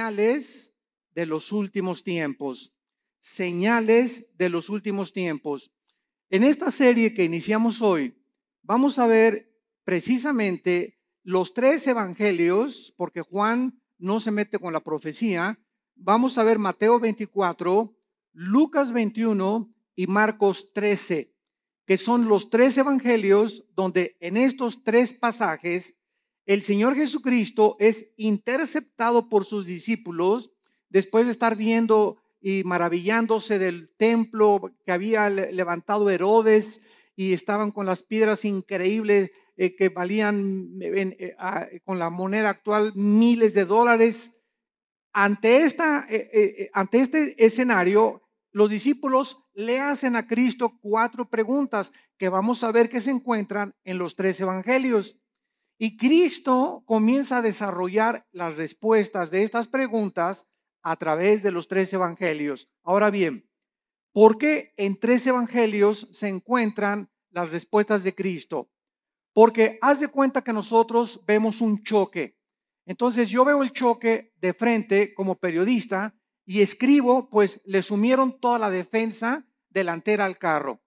señales de los últimos tiempos. Señales de los últimos tiempos. En esta serie que iniciamos hoy, vamos a ver precisamente los tres evangelios, porque Juan no se mete con la profecía. Vamos a ver Mateo 24, Lucas 21 y Marcos 13, que son los tres evangelios donde en estos tres pasajes el Señor Jesucristo es interceptado por sus discípulos después de estar viendo y maravillándose del templo que había levantado Herodes y estaban con las piedras increíbles eh, que valían eh, con la moneda actual miles de dólares. Ante, esta, eh, ante este escenario, los discípulos le hacen a Cristo cuatro preguntas que vamos a ver que se encuentran en los tres evangelios. Y Cristo comienza a desarrollar las respuestas de estas preguntas a través de los tres evangelios. Ahora bien, ¿por qué en tres evangelios se encuentran las respuestas de Cristo? Porque haz de cuenta que nosotros vemos un choque. Entonces yo veo el choque de frente como periodista y escribo, pues le sumieron toda la defensa delantera al carro.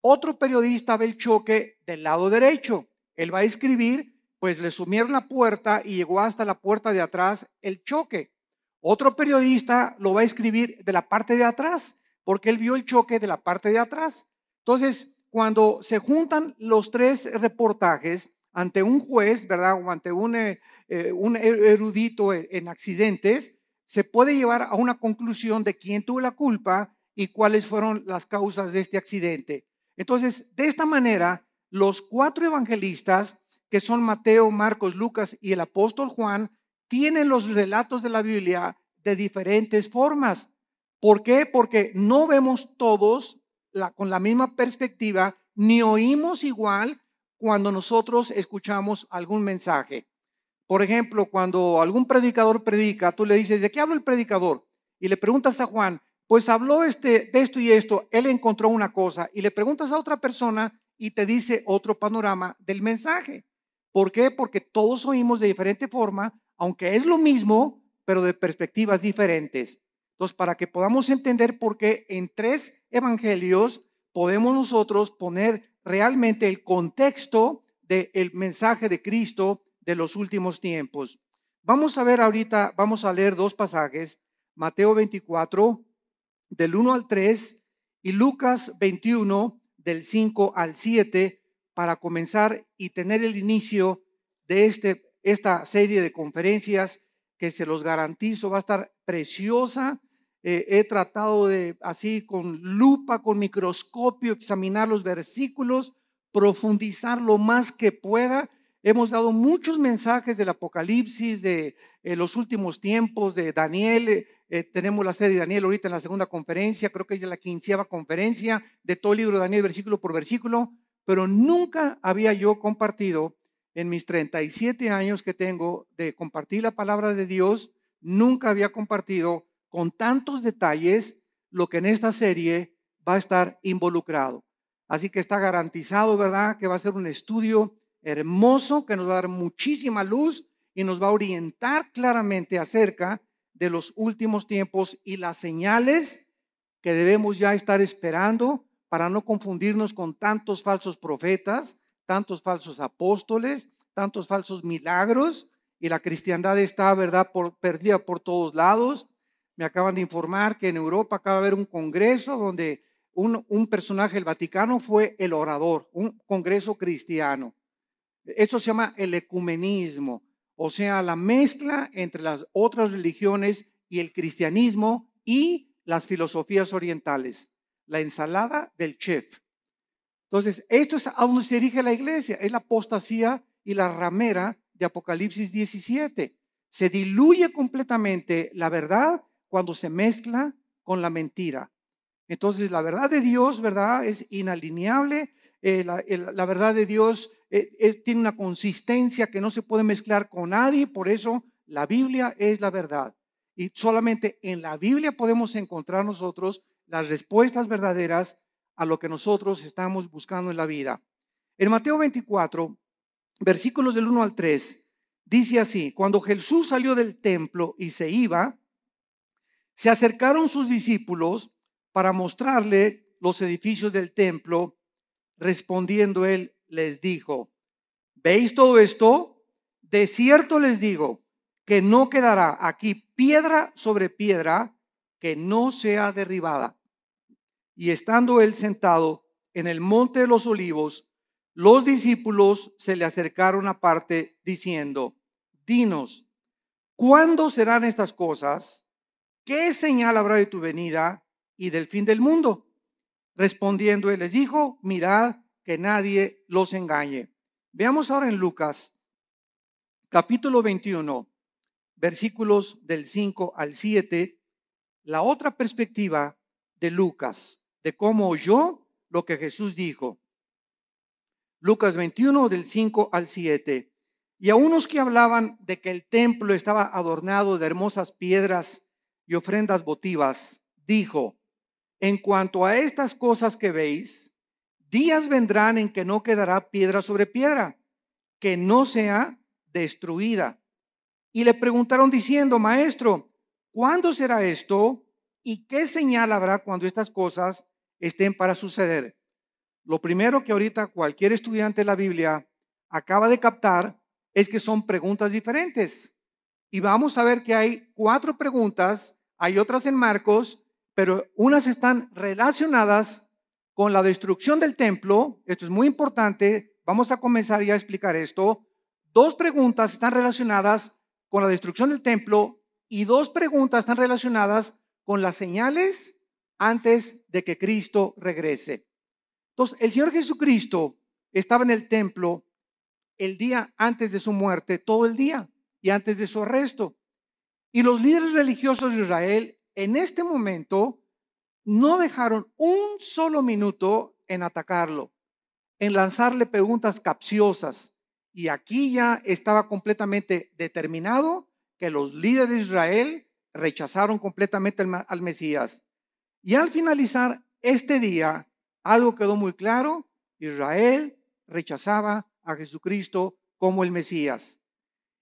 Otro periodista ve el choque del lado derecho. Él va a escribir, pues le sumieron la puerta y llegó hasta la puerta de atrás el choque. Otro periodista lo va a escribir de la parte de atrás, porque él vio el choque de la parte de atrás. Entonces, cuando se juntan los tres reportajes ante un juez, ¿verdad? O ante un, eh, eh, un erudito en accidentes, se puede llevar a una conclusión de quién tuvo la culpa y cuáles fueron las causas de este accidente. Entonces, de esta manera, los cuatro evangelistas, que son Mateo, Marcos, Lucas y el apóstol Juan, tienen los relatos de la Biblia de diferentes formas. ¿Por qué? Porque no vemos todos con la misma perspectiva, ni oímos igual cuando nosotros escuchamos algún mensaje. Por ejemplo, cuando algún predicador predica, tú le dices, ¿de qué habla el predicador? Y le preguntas a Juan, pues habló este, de esto y esto, él encontró una cosa. Y le preguntas a otra persona y te dice otro panorama del mensaje. ¿Por qué? Porque todos oímos de diferente forma, aunque es lo mismo, pero de perspectivas diferentes. Entonces, para que podamos entender por qué en tres evangelios podemos nosotros poner realmente el contexto del mensaje de Cristo de los últimos tiempos. Vamos a ver ahorita, vamos a leer dos pasajes, Mateo 24, del 1 al 3, y Lucas 21, del 5 al 7, para comenzar y tener el inicio de este, esta serie de conferencias que se los garantizo va a estar preciosa eh, he tratado de, así con lupa, con microscopio, examinar los versículos, profundizar lo más que pueda. Hemos dado muchos mensajes del Apocalipsis, de eh, los últimos tiempos, de Daniel. Eh, tenemos la serie de Daniel ahorita en la segunda conferencia, creo que es la quinceava conferencia de todo el libro de Daniel, versículo por versículo, pero nunca había yo compartido en mis 37 años que tengo de compartir la palabra de Dios, nunca había compartido con tantos detalles lo que en esta serie va a estar involucrado. Así que está garantizado, ¿verdad? Que va a ser un estudio hermoso que nos va a dar muchísima luz y nos va a orientar claramente acerca de los últimos tiempos y las señales que debemos ya estar esperando para no confundirnos con tantos falsos profetas, tantos falsos apóstoles, tantos falsos milagros y la cristiandad está, ¿verdad?, perdida por todos lados me acaban de informar que en Europa acaba de haber un congreso donde un, personaje del Vaticano fue el orador, un congreso cristiano. Eso se llama el ecumenismo, o sea, la mezcla entre las otras religiones y el cristianismo y las filosofías orientales, la ensalada del chef. Entonces, esto es a donde se dirige la iglesia, es la apostasía y la ramera de Apocalipsis 17. Se diluye completamente la verdad cuando se mezcla con la mentira. Entonces, la verdad de Dios, ¿verdad? Es inalineable. Eh, la, verdad de Dios eh, tiene una consistencia que no se puede mezclar con nadie. Por eso, la Biblia es la verdad. Y solamente en la Biblia podemos encontrar nosotros las respuestas verdaderas a lo que nosotros estamos buscando en la vida. En Mateo 24, versículos del 1 al 3, dice así, cuando Jesús salió del templo y se iba, se acercaron sus discípulos para mostrarle los edificios del templo. Respondiendo él, les dijo, ¿veis todo esto? De cierto les digo que no quedará aquí piedra sobre piedra que no sea derribada. Y estando él sentado en el monte de los olivos, los discípulos se le acercaron aparte diciendo, dinos, ¿cuándo serán estas cosas? ¿Qué señal habrá de tu venida y del fin del mundo? Respondiendo él les dijo, mirad que nadie los engañe. Veamos ahora en Lucas, capítulo 21, versículos del 5 al 7, la otra perspectiva de Lucas, de cómo oyó lo que Jesús dijo. Lucas 21 del 5 al 7. Y a unos que hablaban de que el templo estaba adornado de hermosas piedras y ofrendas votivas, dijo, en cuanto a estas cosas que veis, días vendrán en que no quedará piedra sobre piedra, que no sea destruida. Y le preguntaron diciendo, Maestro, ¿cuándo será esto? ¿Y qué señal habrá cuando estas cosas estén para suceder? Lo primero que ahorita cualquier estudiante de la Biblia acaba de captar es que son preguntas diferentes. Y vamos a ver que hay cuatro preguntas, hay otras en Marcos, pero unas están relacionadas con la destrucción del templo. Esto es muy importante. Vamos a comenzar ya a explicar esto. Dos preguntas están relacionadas con la destrucción del templo y dos preguntas están relacionadas con las señales antes de que Cristo regrese. Entonces, el Señor Jesucristo estaba en el templo el día antes de su muerte, todo el día, y antes de su arresto. Y los líderes religiosos de Israel en este momento no dejaron un solo minuto en atacarlo, en lanzarle preguntas capciosas. Y aquí ya estaba completamente determinado que los líderes de Israel rechazaron completamente al, Mesías. Y al finalizar este día, algo quedó muy claro, Israel rechazaba a Jesucristo como el Mesías.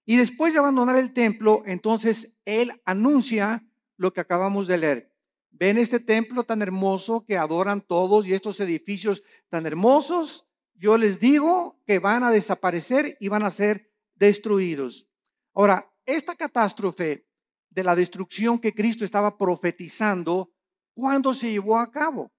Y después de abandonar el templo, entonces él anuncia lo que acabamos de leer. Ven este templo tan hermoso que adoran todos y estos edificios tan hermosos, yo les digo que van a desaparecer y van a ser destruidos. Ahora, esta catástrofe de la destrucción que Cristo estaba profetizando, ¿cuándo se llevó a cabo?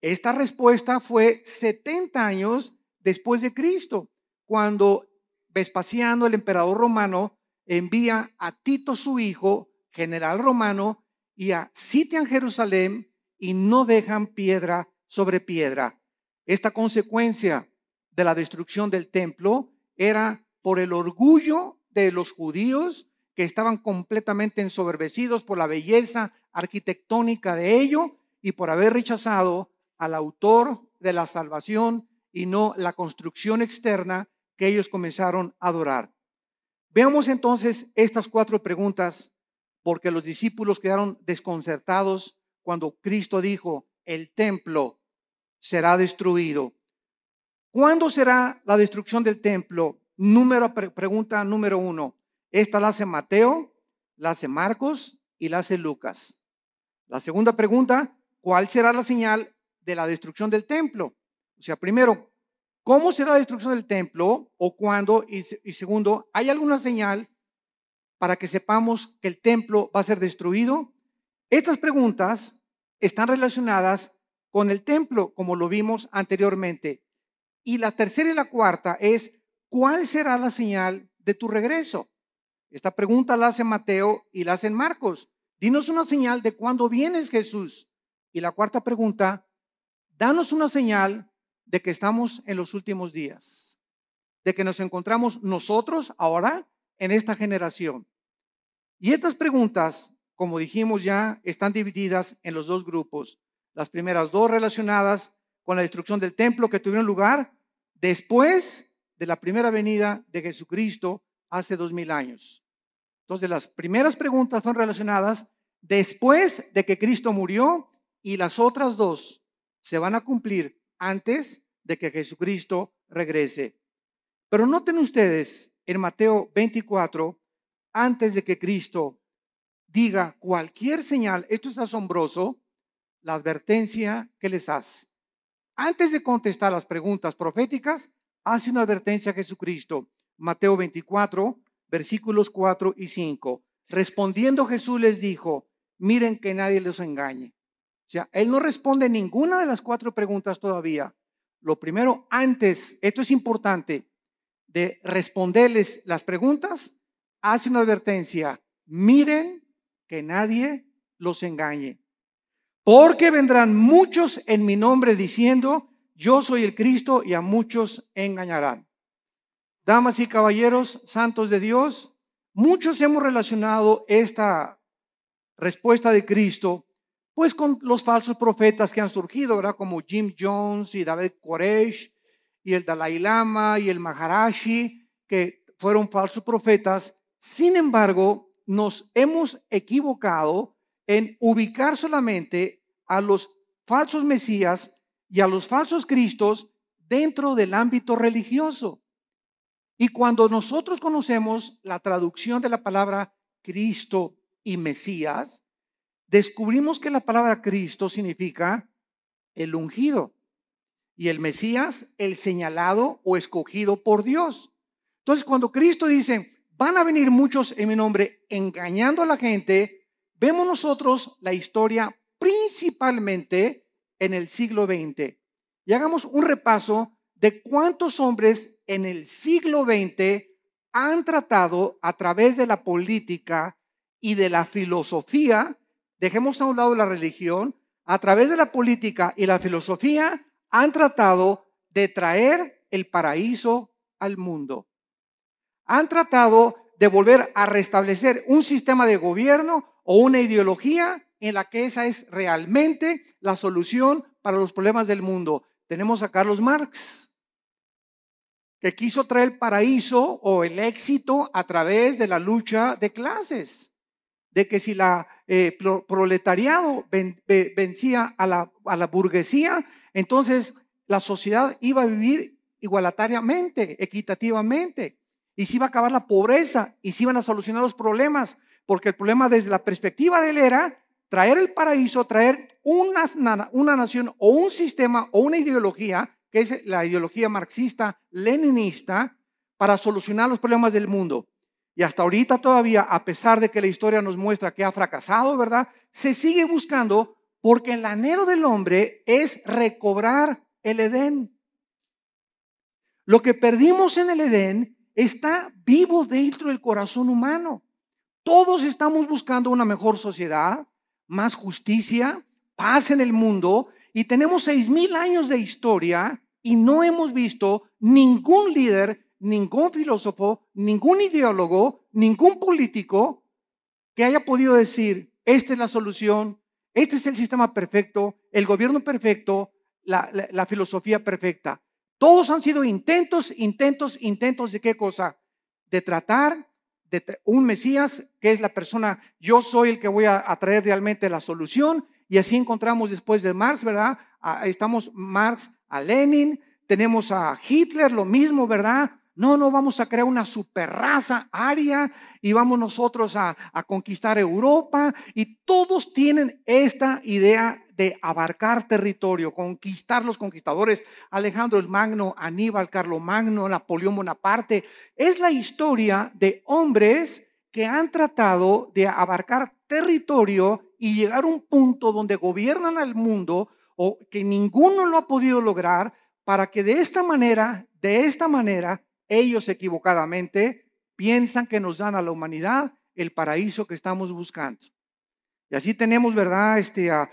Esta respuesta fue 70 años después de Cristo, cuando Vespasiano, el emperador romano, envía a Tito su hijo, general romano, y a sitian Jerusalén y no dejan piedra sobre piedra. Esta consecuencia de la destrucción del templo era por el orgullo de los judíos que estaban completamente ensoberbecidos por la belleza arquitectónica de ello y por haber rechazado al autor de la salvación y no la construcción externa que ellos comenzaron a adorar. Veamos entonces estas cuatro preguntas porque los discípulos quedaron desconcertados cuando Cristo dijo, el templo será destruido. ¿Cuándo será la destrucción del templo? Número, pregunta número uno. Esta la hace Mateo, la hace Marcos y la hace Lucas. La segunda pregunta, ¿cuál será la señal de la destrucción del templo? O sea, primero, ¿cómo será la destrucción del templo o cuándo? Y, y segundo, ¿hay alguna señal para que sepamos que el templo va a ser destruido? Estas preguntas están relacionadas con el templo, como lo vimos anteriormente. Y la tercera y la cuarta es, ¿cuál será la señal de tu regreso? Esta pregunta la hace Mateo y la hace Marcos. Dinos una señal de cuándo vienes Jesús. Y la cuarta pregunta, danos una señal de que estamos en los últimos días, de que nos encontramos nosotros ahora en esta generación. Y estas preguntas, como dijimos ya, están divididas en los dos grupos. Las primeras dos relacionadas con la destrucción del templo que tuvieron lugar después de la primera venida de Jesucristo hace dos mil años. Entonces, las primeras preguntas son relacionadas después de que Cristo murió y las otras dos se van a cumplir antes de que Jesucristo regrese. Pero noten ustedes en Mateo 24, antes de que Cristo diga cualquier señal, esto es asombroso, la advertencia que les hace. Antes de contestar las preguntas proféticas, hace una advertencia a Jesucristo. Mateo 24, versículos 4 y 5. Respondiendo Jesús les dijo, miren que nadie los engañe. O sea, él no responde ninguna de las cuatro preguntas todavía. Lo primero, antes, esto es importante, de responderles las preguntas, hace una advertencia. Miren que nadie los engañe. Porque vendrán muchos en mi nombre diciendo, yo soy el Cristo y a muchos engañarán. Damas y caballeros, santos de Dios, muchos hemos relacionado esta respuesta de Cristo pues con los falsos profetas que han surgido, ¿verdad? Como Jim Jones y David Koresh y el Dalai Lama y el Maharashi, que fueron falsos profetas. Sin embargo, nos hemos equivocado en ubicar solamente a los falsos mesías y a los falsos cristos dentro del ámbito religioso. Y cuando nosotros conocemos la traducción de la palabra Cristo y Mesías, descubrimos que la palabra Cristo significa el ungido y el Mesías el señalado o escogido por Dios. Entonces, cuando Cristo dice, van a venir muchos en mi nombre engañando a la gente, vemos nosotros la historia principalmente en el siglo XX. Y hagamos un repaso de cuántos hombres en el siglo XX han tratado a través de la política y de la filosofía, dejemos a un lado la religión, a través de la política y la filosofía, han tratado de traer el paraíso al mundo han tratado de volver a restablecer un sistema de gobierno o una ideología en la que esa es realmente la solución para los problemas del mundo. Tenemos a Carlos Marx, que quiso traer el paraíso o el éxito a través de la lucha de clases, de que si la eh, proletariado vencía a la, a la burguesía, entonces la sociedad iba a vivir igualitariamente, equitativamente y se iba a acabar la pobreza y se iban a solucionar los problemas, porque el problema desde la perspectiva de él era traer el paraíso, traer una, una nación o un sistema o una ideología, que es la ideología marxista, leninista, para solucionar los problemas del mundo. Y hasta ahorita todavía, a pesar de que la historia nos muestra que ha fracasado, ¿verdad? Se sigue buscando porque el anhelo del hombre es recobrar el Edén. Lo que perdimos en el Edén está vivo dentro del corazón humano. Todos estamos buscando una mejor sociedad, más justicia, paz en el mundo y tenemos seis mil años de historia y no hemos visto ningún líder, ningún filósofo, ningún ideólogo, ningún político que haya podido decir, esta es la solución, este es el sistema perfecto, el gobierno perfecto, la, la filosofía perfecta. Todos han sido intentos, intentos, intentos de qué cosa? De tratar de un Mesías que es la persona, yo soy el que voy a, traer realmente la solución. Y así encontramos después de Marx, ¿verdad? estamos Marx a Lenin, tenemos a Hitler, lo mismo, ¿verdad? No, no vamos a crear una super raza aria y vamos nosotros a, a, conquistar Europa. Y todos tienen esta idea de abarcar territorio, conquistar los conquistadores, Alejandro el Magno, Aníbal, Magno, Napoleón Bonaparte. Es la historia de hombres que han tratado de abarcar territorio y llegar a un punto donde gobiernan al mundo o que ninguno lo ha podido lograr para que de esta manera, de esta manera, ellos equivocadamente piensan que nos dan a la humanidad el paraíso que estamos buscando. Y así tenemos, ¿verdad? Este, a,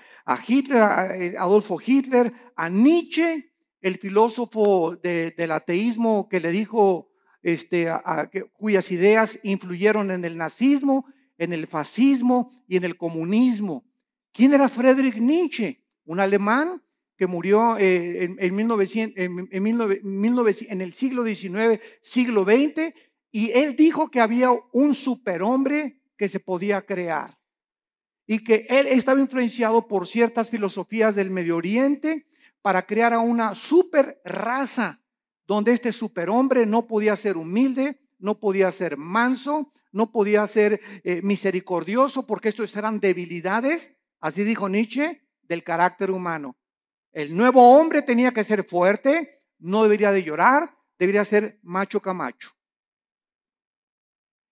Hitler, a eh, Adolfo Hitler, a Nietzsche, el filósofo del ateísmo que le dijo, este, cuyas ideas influyeron en el nazismo, en el fascismo y en el comunismo. ¿Quién era Friedrich Nietzsche? Un alemán que murió en, en, 1900, en, en el siglo XIX, siglo XX, y él dijo que había un superhombre que se podía crear y que él estaba influenciado por ciertas filosofías del Medio Oriente para crear a una super raza donde este superhombre no podía ser humilde, no podía ser manso, no podía ser eh, misericordioso, porque estos eran debilidades, así dijo Nietzsche, del carácter humano. El nuevo hombre tenía que ser fuerte, no debería de llorar, debería ser macho camacho.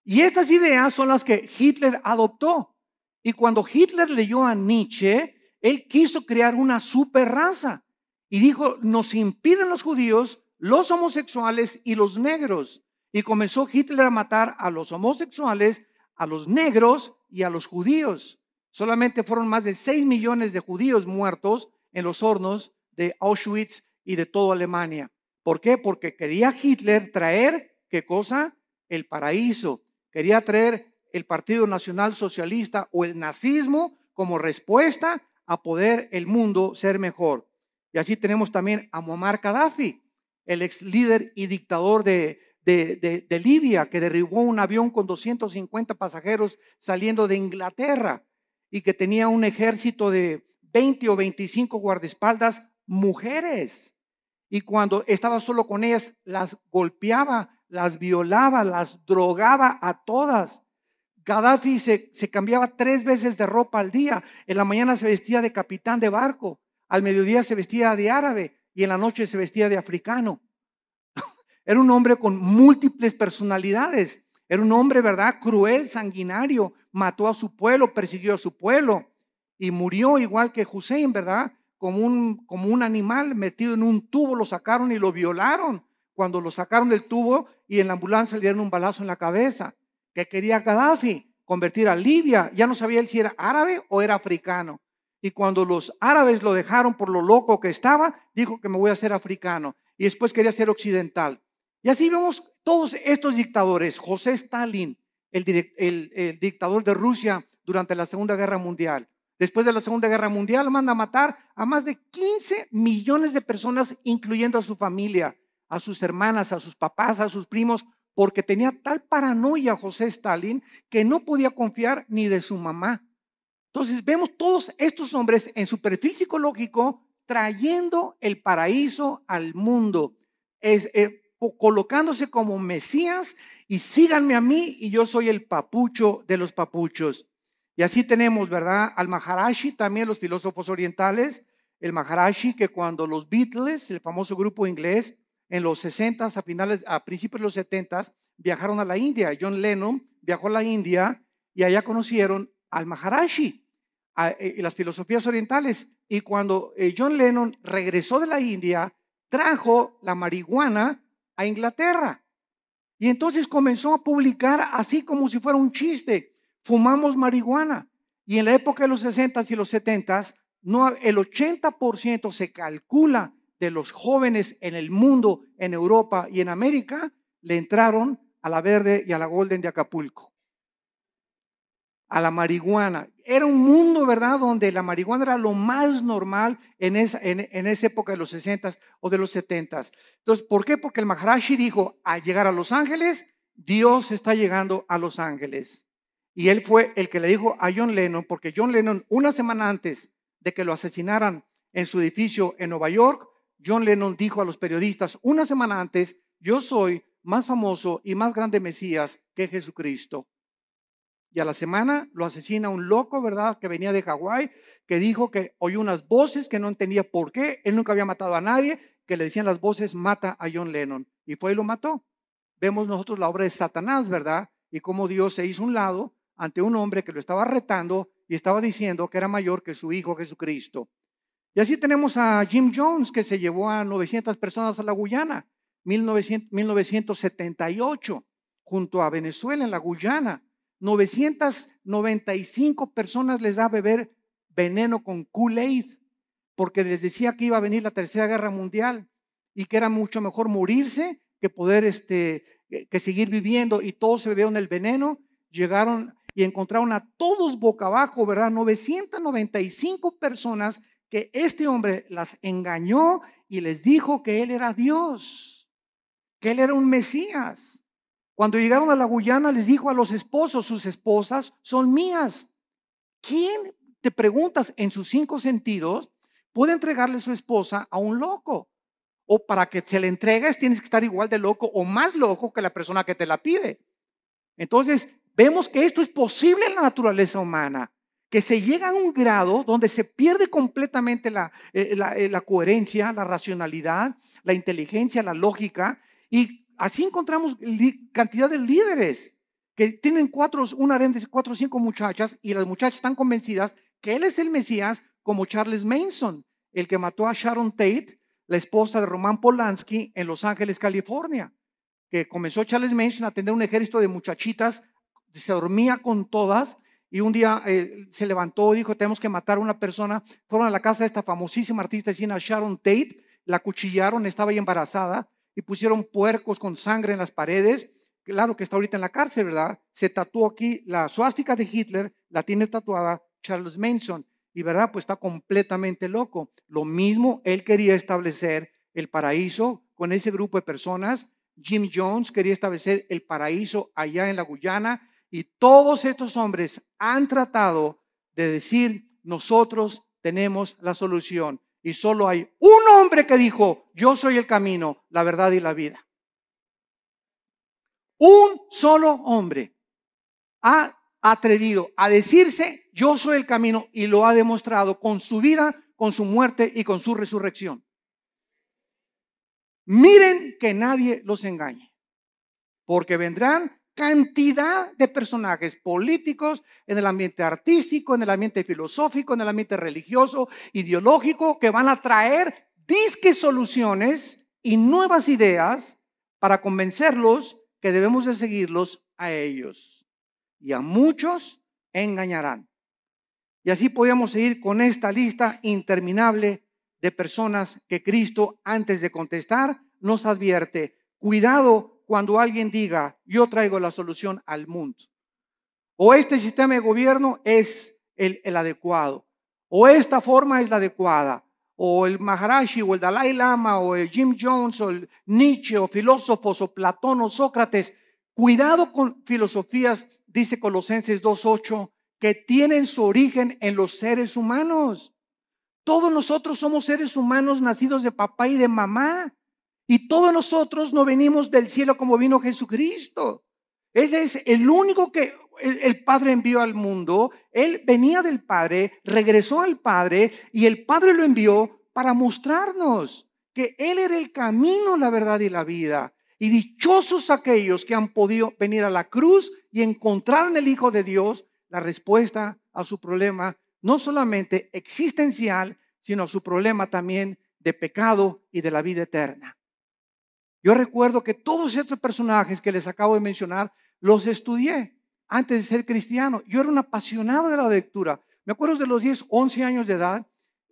Y estas ideas son las que Hitler adoptó. Y cuando Hitler leyó a Nietzsche, él quiso crear una super raza. Y dijo, nos impiden los judíos, los homosexuales y los negros. Y comenzó Hitler a matar a los homosexuales, a los negros y a los judíos. Solamente fueron más de 6 millones de judíos muertos en los hornos de Auschwitz y de toda Alemania. ¿Por qué? Porque quería Hitler traer, ¿qué cosa? El paraíso. Quería traer el Partido Nacional Socialista o el nazismo como respuesta a poder el mundo ser mejor. Y así tenemos también a Muammar Gaddafi, el ex líder y dictador de, de, de, Libia, que derribó un avión con 250 pasajeros saliendo de Inglaterra y que tenía un ejército de 20 o 25 guardaespaldas mujeres. Y cuando estaba solo con ellas, las golpeaba las violaba, las drogaba a todas. Gaddafi se, se, cambiaba tres veces de ropa al día. En la mañana se vestía de capitán de barco, al mediodía se vestía de árabe y en la noche se vestía de africano. Era un hombre con múltiples personalidades. Era un hombre, ¿verdad? Cruel, sanguinario. Mató a su pueblo, persiguió a su pueblo y murió igual que Hussein, ¿verdad? Como un, como un animal metido en un tubo, lo sacaron y lo violaron cuando lo sacaron del tubo y en la ambulancia le dieron un balazo en la cabeza, que quería Gaddafi convertir a Libia. Ya no sabía él si era árabe o era africano. Y cuando los árabes lo dejaron por lo loco que estaba, dijo que me voy a hacer africano. Y después quería ser occidental. Y así vemos todos estos dictadores. José Stalin, el, dictador de Rusia durante la Segunda Guerra Mundial. Después de la Segunda Guerra Mundial manda a matar a más de 15 millones de personas, incluyendo a su familia a sus hermanas, a sus papás, a sus primos, porque tenía tal paranoia José Stalin que no podía confiar ni de su mamá. Entonces vemos todos estos hombres en su perfil psicológico trayendo el paraíso al mundo, eh, colocándose como Mesías y síganme a mí y yo soy el papucho de los papuchos. Y así tenemos, ¿verdad? Al Maharashi, también los filósofos orientales, el Maharashi que cuando los Beatles, el famoso grupo inglés, en los 60, a finales, a principios de los 70, viajaron a la India. John Lennon viajó a la India y allá conocieron al Maharashi eh, y las filosofías orientales. Y cuando eh, John Lennon regresó de la India, trajo la marihuana a Inglaterra. Y entonces comenzó a publicar así como si fuera un chiste. Fumamos marihuana. Y en la época de los 60 y los 70, no, el 80% se calcula de los jóvenes en el mundo, en Europa y en América, le entraron a la verde y a la golden de Acapulco, a la marihuana. Era un mundo, ¿verdad?, donde la marihuana era lo más normal en esa, en, esa época de los 60 o de los 70 Entonces, ¿por qué? Porque el Maharashi dijo, al llegar a Los Ángeles, Dios está llegando a Los Ángeles. Y él fue el que le dijo a John Lennon, porque John Lennon, una semana antes de que lo asesinaran en su edificio en Nueva York, John Lennon dijo a los periodistas una semana antes, yo soy más famoso y más grande Mesías que Jesucristo. Y a la semana lo asesina un loco, ¿verdad? Que venía de Hawái, que dijo que oyó unas voces que no entendía por qué. Él nunca había matado a nadie, que le decían las voces, mata a John Lennon. Y fue y lo mató. Vemos nosotros la obra de Satanás, ¿verdad? Y cómo Dios se hizo un lado ante un hombre que lo estaba retando y estaba diciendo que era mayor que su hijo Jesucristo. Y así tenemos a Jim Jones, que se llevó a 900 personas a la Guyana, 1978, junto a Venezuela en la Guyana. 995 personas les da a beber veneno con Kool-Aid, porque les decía que iba a venir la Tercera Guerra Mundial y que era mucho mejor morirse que poder este, que seguir viviendo. Y todos se bebieron el veneno, llegaron y encontraron a todos boca abajo, ¿verdad? 995 personas que este hombre las engañó y les dijo que él era Dios, que él era un Mesías. Cuando llegaron a la Guyana les dijo a los esposos, sus esposas son mías. ¿Quién, te preguntas, en sus cinco sentidos, puede entregarle su esposa a un loco? o para que se le entregues tienes que estar igual de loco o más loco que la persona que te la pide. Entonces, vemos que esto es posible en la naturaleza humana, que se llega a un grado donde se pierde completamente la, eh, eh, la coherencia, la racionalidad, la inteligencia, la lógica, y así encontramos cantidad de líderes que tienen cuatro, un de cuatro o cinco muchachas y las muchachas están convencidas que él es el Mesías, como Charles Manson, el que mató a Sharon Tate, la esposa de Roman Polanski en Los Ángeles, California, que comenzó Charles Manson a tener un ejército de muchachitas, se dormía con todas y un día eh, se levantó y dijo, tenemos que matar a una persona. Fueron a la casa de esta famosísima artista china Sharon Tate, la cuchillaron, estaba ahí embarazada y pusieron puercos con sangre en las paredes claro que está ahorita en la cárcel, ¿verdad? Se tatuó aquí la suástica de Hitler, la tiene tatuada Charles Manson, y ¿verdad? Pues está completamente loco. Lo mismo, él quería establecer el paraíso con ese grupo de personas. Jim Jones quería establecer el paraíso allá en la Guyana, y todos estos hombres han tratado de decir, nosotros tenemos la solución. Y solo hay un hombre que dijo, yo soy el camino, la verdad y la vida. Un solo hombre ha atrevido a decirse, yo soy el camino, y lo ha demostrado con su vida, con su muerte y con su resurrección. Miren que nadie los engañe, porque vendrán cantidad de personajes políticos en el ambiente artístico, en el ambiente filosófico, en el ambiente religioso, ideológico, que van a traer disque soluciones y nuevas ideas para convencerlos que debemos de seguirlos a ellos. Y a muchos engañarán. Y así podemos seguir con esta lista interminable de personas que Cristo, antes de contestar, nos advierte. Cuidado cuando alguien diga, yo traigo la solución al mundo. O este sistema de gobierno es el, adecuado. O esta forma es la adecuada o el Maharashi, o el Dalai Lama, o el Jim Jones, o el Nietzsche, o filósofos, o Platón, o Sócrates. Cuidado con filosofías, dice Colosenses 2.8, que tienen su origen en los seres humanos. Todos nosotros somos seres humanos nacidos de papá y de mamá. Y todos nosotros no venimos del cielo como vino Jesucristo. Él es el único que el, Padre envió al mundo, Él venía del Padre, regresó al Padre y el Padre lo envió para mostrarnos que Él era el camino, la verdad y la vida. Y dichosos aquellos que han podido venir a la cruz y encontrar en el Hijo de Dios la respuesta a su problema, no solamente existencial, sino a su problema también de pecado y de la vida eterna. Yo recuerdo que todos estos personajes que les acabo de mencionar los estudié antes de ser cristiano. Yo era un apasionado de la lectura. Me acuerdo de los 10, 11 años de edad.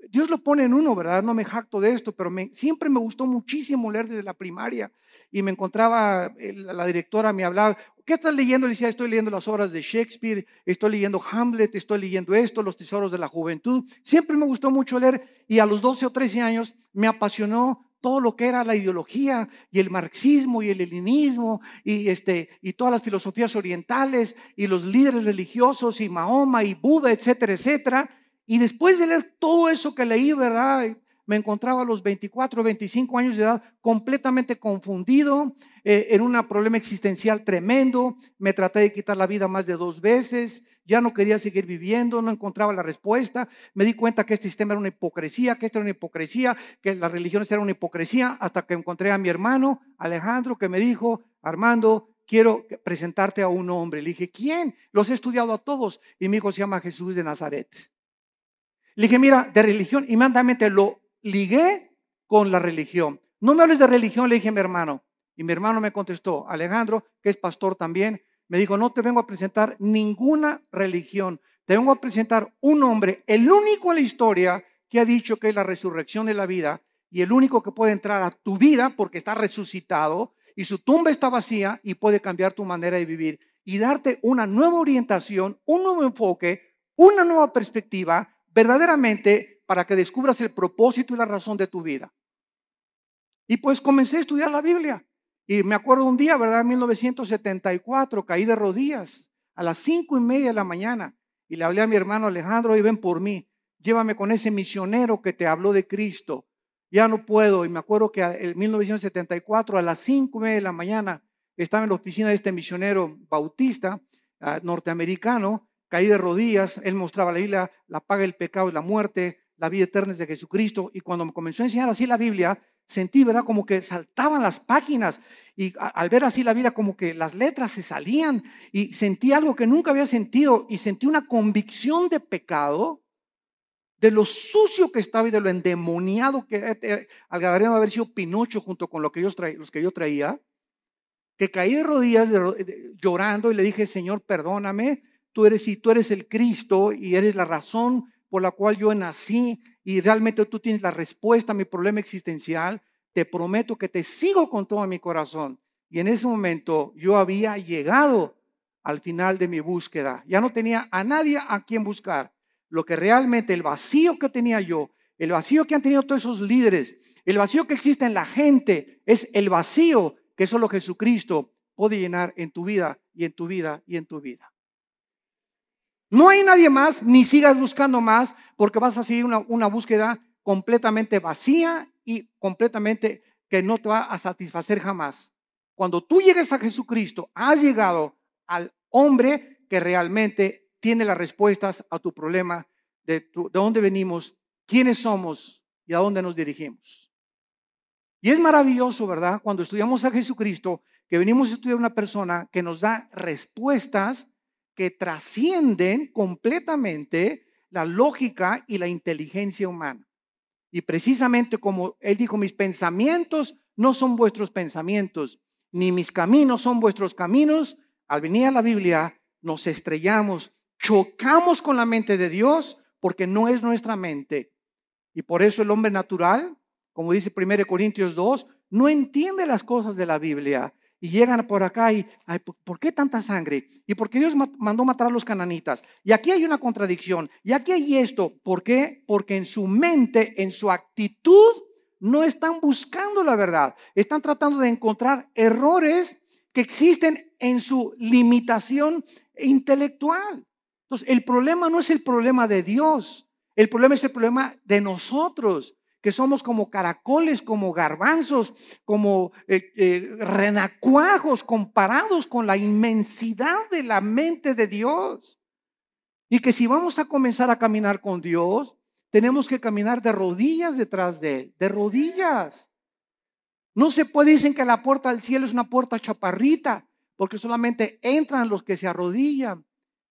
Dios lo pone en uno, ¿verdad? No me jacto de esto, pero siempre me gustó muchísimo leer desde la primaria. Y me encontraba, la directora me hablaba, ¿qué estás leyendo? Le decía, estoy leyendo las obras de Shakespeare, estoy leyendo Hamlet, estoy leyendo esto, Los Tesoros de la Juventud. Siempre me gustó mucho leer y a los 12 o 13 años me apasionó todo lo que era la ideología y el marxismo y el leninismo y, este, y todas las filosofías orientales y los líderes religiosos y Mahoma y Buda, etcétera, etcétera. Y después de leer todo eso que leí, ¿verdad? Me encontraba a los 24, 25 años de edad completamente confundido, eh, en un problema existencial tremendo, me traté de quitar la vida más de dos veces, ya no quería seguir viviendo, no encontraba la respuesta, me di cuenta que este sistema era una hipocresía, que esto era una hipocresía, que las religiones eran una hipocresía, hasta que encontré a mi hermano Alejandro que me dijo, Armando, quiero presentarte a un hombre. Le dije, ¿quién? Los he estudiado a todos. Y mi hijo se llama Jesús de Nazaret. Le dije, mira, de religión, inmediatamente lo ligué con la religión. No me hables de religión, le dije a mi hermano. Y mi hermano me contestó, Alejandro, que es pastor también, me dijo, no te vengo a presentar ninguna religión, te vengo a presentar un hombre, el único en la historia que ha dicho que es la resurrección de la vida y el único que puede entrar a tu vida porque está resucitado y su tumba está vacía y puede cambiar tu manera de vivir y darte una nueva orientación, un nuevo enfoque, una nueva perspectiva, verdaderamente para que descubras el propósito y la razón de tu vida. Y pues comencé a estudiar la Biblia. Y me acuerdo un día, ¿verdad? En 1974, caí de rodillas a las cinco y media de la mañana y le hablé a mi hermano Alejandro, y ven por mí, llévame con ese misionero que te habló de Cristo. ya no puedo. Y me acuerdo que en 1974, a las 5 de la mañana, estaba en la oficina de este misionero bautista ah, norteamericano, caí de rodillas, él mostraba la Biblia, la paga del pecado y la muerte, la vida eterna es de Jesucristo. Y cuando me comenzó a enseñar así la Biblia, sentí, ¿verdad? Como que saltaban las páginas y al ver así la vida, como que las letras se salían y sentí algo que nunca había sentido y sentí una convicción de pecado, de lo sucio que estaba y de lo endemoniado que eh, eh, al Gadareno haber sido Pinocho junto con lo que yo los que yo traía, que caí de rodillas llorando y le dije, Señor, perdóname, tú eres, y tú eres el Cristo y eres la razón por la cual yo nací y realmente tú tienes la respuesta a mi problema existencial, te prometo que te sigo con todo mi corazón. Y en ese momento yo había llegado al final de mi búsqueda. Ya no tenía a nadie a quien buscar. Lo que realmente el vacío que tenía yo, el vacío que han tenido todos esos líderes, el vacío que existe en la gente, es el vacío que solo Jesucristo puede llenar en tu vida y en tu vida y en tu vida. No hay nadie más, ni sigas buscando más, porque vas a seguir una, búsqueda completamente vacía y completamente que no te va a satisfacer jamás. Cuando tú llegues a Jesucristo, has llegado al hombre que realmente tiene las respuestas a tu problema de, de dónde venimos, quiénes somos y a dónde nos dirigimos. Y es maravilloso, ¿verdad? Cuando estudiamos a Jesucristo, que venimos a estudiar una persona que nos da respuestas que trascienden completamente la lógica y la inteligencia humana. Y precisamente como él dijo, mis pensamientos no son vuestros pensamientos, ni mis caminos son vuestros caminos, al venir a la Biblia nos estrellamos, chocamos con la mente de Dios porque no es nuestra mente. Y por eso el hombre natural, como dice 1 Corintios 2, no entiende las cosas de la Biblia y llegan por acá y, ¿por qué tanta sangre? ¿Y por qué Dios mandó matar a los cananitas? Y aquí hay una contradicción, y aquí hay esto. ¿Por qué? Porque en su mente, en su actitud, no están buscando la verdad. Están tratando de encontrar errores que existen en su limitación intelectual. Entonces, el problema no es el problema de Dios, el problema es el problema de nosotros que somos como caracoles, como garbanzos, como eh, eh, renacuajos comparados con la inmensidad de la mente de Dios. Y que si vamos a comenzar a caminar con Dios, tenemos que caminar de rodillas detrás de Él, de rodillas. No se puede, dicen que la puerta al cielo es una puerta chaparrita, porque solamente entran los que se arrodillan.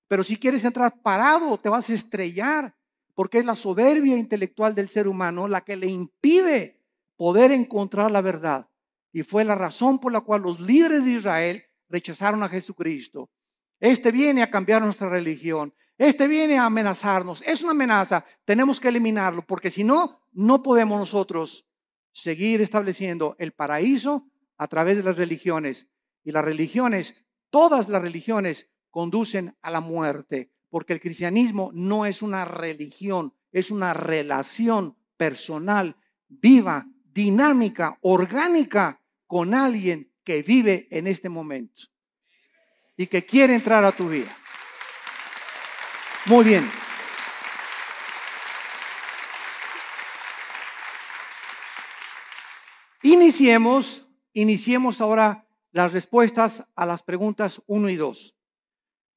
Pero si quieres entrar parado, te vas a estrellar porque es la soberbia intelectual del ser humano la que le impide poder encontrar la verdad. Y fue la razón por la cual los líderes de Israel rechazaron a Jesucristo. Este viene a cambiar nuestra religión. Este viene a amenazarnos. Es una amenaza. Tenemos que eliminarlo porque si no, no podemos nosotros seguir estableciendo el paraíso a través de las religiones. Y las religiones, todas las religiones, conducen a la muerte porque el cristianismo no es una religión, es una relación personal, viva, dinámica, orgánica con alguien que vive en este momento y que quiere entrar a tu vida. Muy bien. Iniciemos, iniciemos ahora las respuestas a las preguntas 1 y 2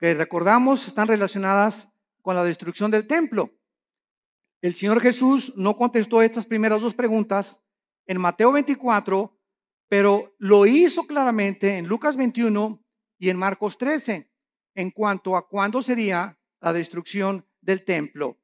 que recordamos están relacionadas con la destrucción del templo. El Señor Jesús no contestó estas primeras dos preguntas en Mateo 24, pero lo hizo claramente en Lucas 21 y en Marcos 13 en cuanto a cuándo sería la destrucción del templo.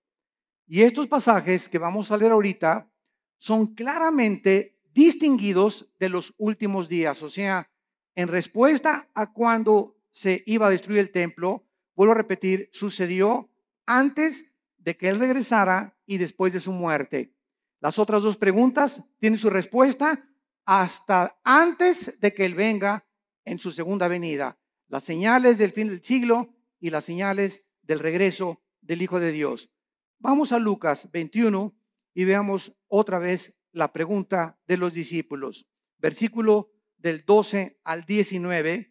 Y estos pasajes que vamos a leer ahorita son claramente distinguidos de los últimos días, o sea, en respuesta a cuando se iba a destruir el templo, vuelvo a repetir, sucedió antes de que él regresara y después de su muerte. Las otras dos preguntas tienen su respuesta hasta antes de que él venga en su segunda venida. Las señales del fin del siglo y las señales del regreso del Hijo de Dios. Vamos a Lucas 21 y veamos otra vez la pregunta de los discípulos. Versículo del 12 al 19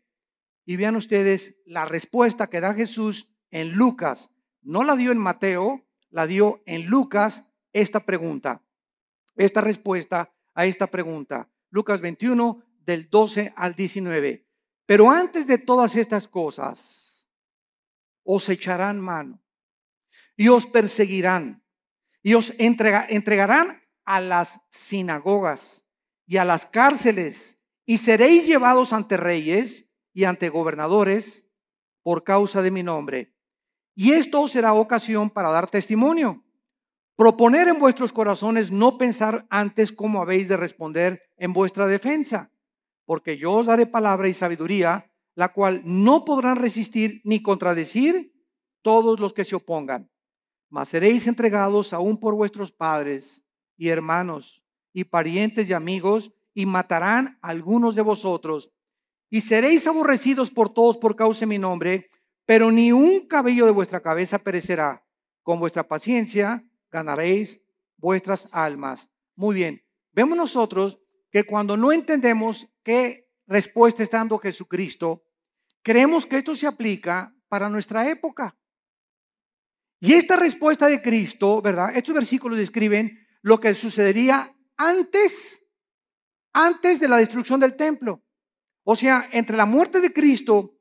y vean ustedes la respuesta que da Jesús en Lucas. No la dio en Mateo, la dio en Lucas esta pregunta. esta respuesta a esta pregunta. Lucas 21, del 12 al 19. Pero antes de todas estas cosas, os echarán mano y os perseguirán y os entregarán a las sinagogas y a las cárceles y seréis llevados ante reyes y ante gobernadores por causa de mi nombre. Y esto será ocasión para dar testimonio. Proponer en vuestros corazones no pensar antes cómo habéis de responder en vuestra defensa, porque yo os daré palabra y sabiduría, la cual no podrán resistir ni contradecir todos los que se opongan. Mas seréis entregados aún por vuestros padres y hermanos y parientes y amigos, y matarán a algunos de vosotros. Y seréis aborrecidos por todos por causa de mi nombre, pero ni un cabello de vuestra cabeza perecerá. Con vuestra paciencia ganaréis vuestras almas. Muy bien, vemos nosotros que cuando no entendemos qué respuesta está dando Jesucristo, creemos que esto se aplica para nuestra época. Y esta respuesta de Cristo, ¿verdad? Estos versículos describen lo que sucedería antes, antes de la destrucción del templo. O sea, entre la muerte de Cristo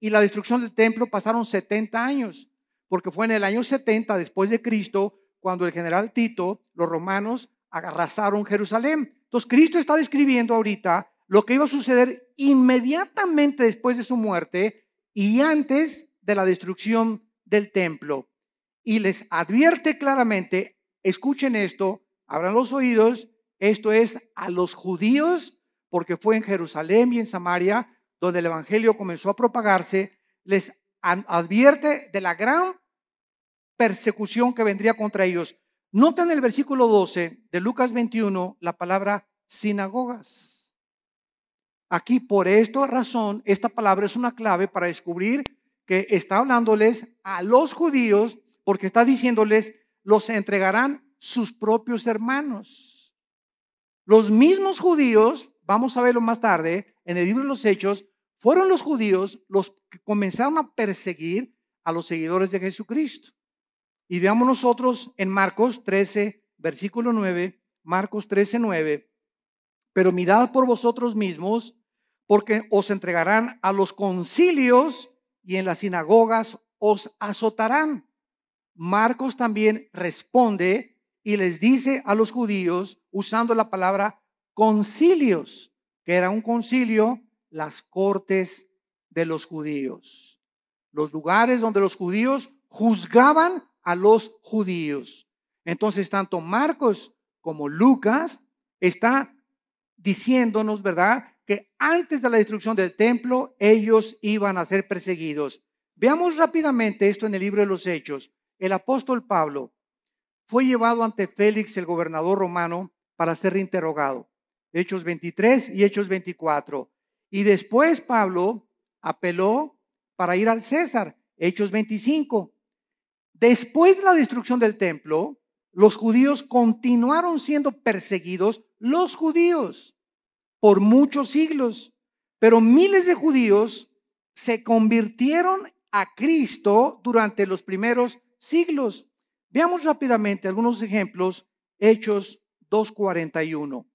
y la destrucción del templo pasaron 70 años, porque fue en el año 70 después de Cristo cuando el general Tito, los romanos, arrasaron Jerusalén. Entonces, Cristo está describiendo ahorita lo que iba a suceder inmediatamente después de su muerte y antes de la destrucción del templo. Y les advierte claramente, escuchen esto, abran los oídos, esto es a los judíos, porque fue en Jerusalén y en Samaria donde el Evangelio comenzó a propagarse, les advierte de la gran persecución que vendría contra ellos. Nota en el versículo 12 de Lucas 21 la palabra sinagogas. Aquí, por esta razón, esta palabra es una clave para descubrir que está hablándoles a los judíos, porque está diciéndoles, los entregarán sus propios hermanos. Los mismos judíos, vamos a verlo más tarde, en el libro de los Hechos, fueron los judíos los que comenzaron a perseguir a los seguidores de Jesucristo. Y veamos nosotros en Marcos 13, versículo 9, Marcos 13, 9. Pero mirad por vosotros mismos, porque os entregarán a los concilios y en las sinagogas os azotarán. Marcos también responde y les dice a los judíos, usando la palabra concilios, que era un concilio, las cortes de los judíos. Los lugares donde los judíos juzgaban a los judíos. Entonces, tanto Marcos como Lucas está diciéndonos, ¿verdad?, que antes de la destrucción del templo ellos iban a ser perseguidos. Veamos rápidamente esto en el libro de los Hechos. El apóstol Pablo fue llevado ante Félix, el gobernador romano, para ser interrogado. Hechos 23 y Hechos 24. Y después Pablo apeló para ir al César. Hechos 25. Después de la destrucción del templo, los judíos continuaron siendo perseguidos, los judíos, por muchos siglos. Pero miles de judíos se convirtieron a Cristo durante los primeros siglos. Veamos rápidamente algunos ejemplos, Hechos 2.41.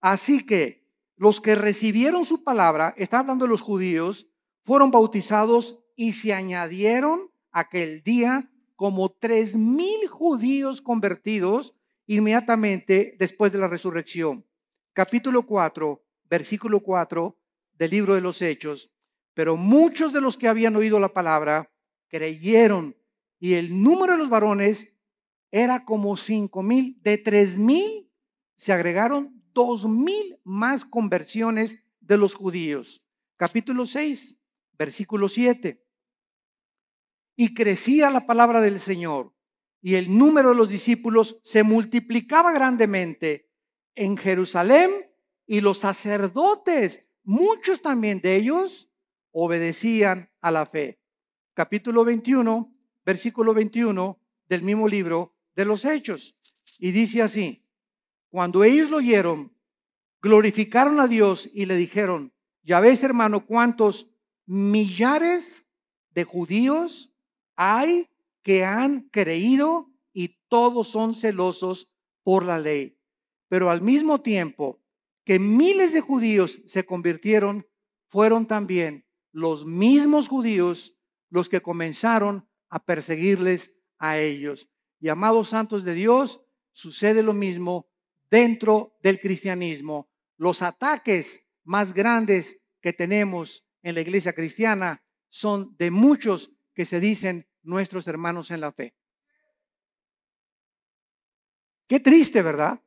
Así que los que recibieron su palabra, está hablando de los judíos, fueron bautizados y se añadieron aquel día como tres mil judíos convertidos inmediatamente después de la resurrección. Capítulo 4, versículo 4 del libro de los Hechos. Pero muchos de los que habían oído la palabra creyeron y el número de los varones era como cinco mil. De tres mil se agregaron dos mil más conversiones de los judíos. Capítulo 6, versículo 7 y crecía la palabra del Señor y el número de los discípulos se multiplicaba grandemente en Jerusalén y los sacerdotes, muchos también de ellos, obedecían a la fe. Capítulo 21, versículo 21 del mismo libro de los Hechos. Y dice así, cuando ellos lo oyeron, glorificaron a Dios y le dijeron, ya ves hermano, cuántos millares de judíos hay que han creído y todos son celosos por la ley. pero al mismo tiempo que miles de judíos se convirtieron, fueron también los mismos judíos los que comenzaron a perseguirles a ellos. Y amados santos de Dios, sucede lo mismo dentro del cristianismo. Los ataques más grandes que tenemos en la iglesia cristiana son de muchos que se dicen nuestros hermanos en la fe. Qué triste, ¿verdad?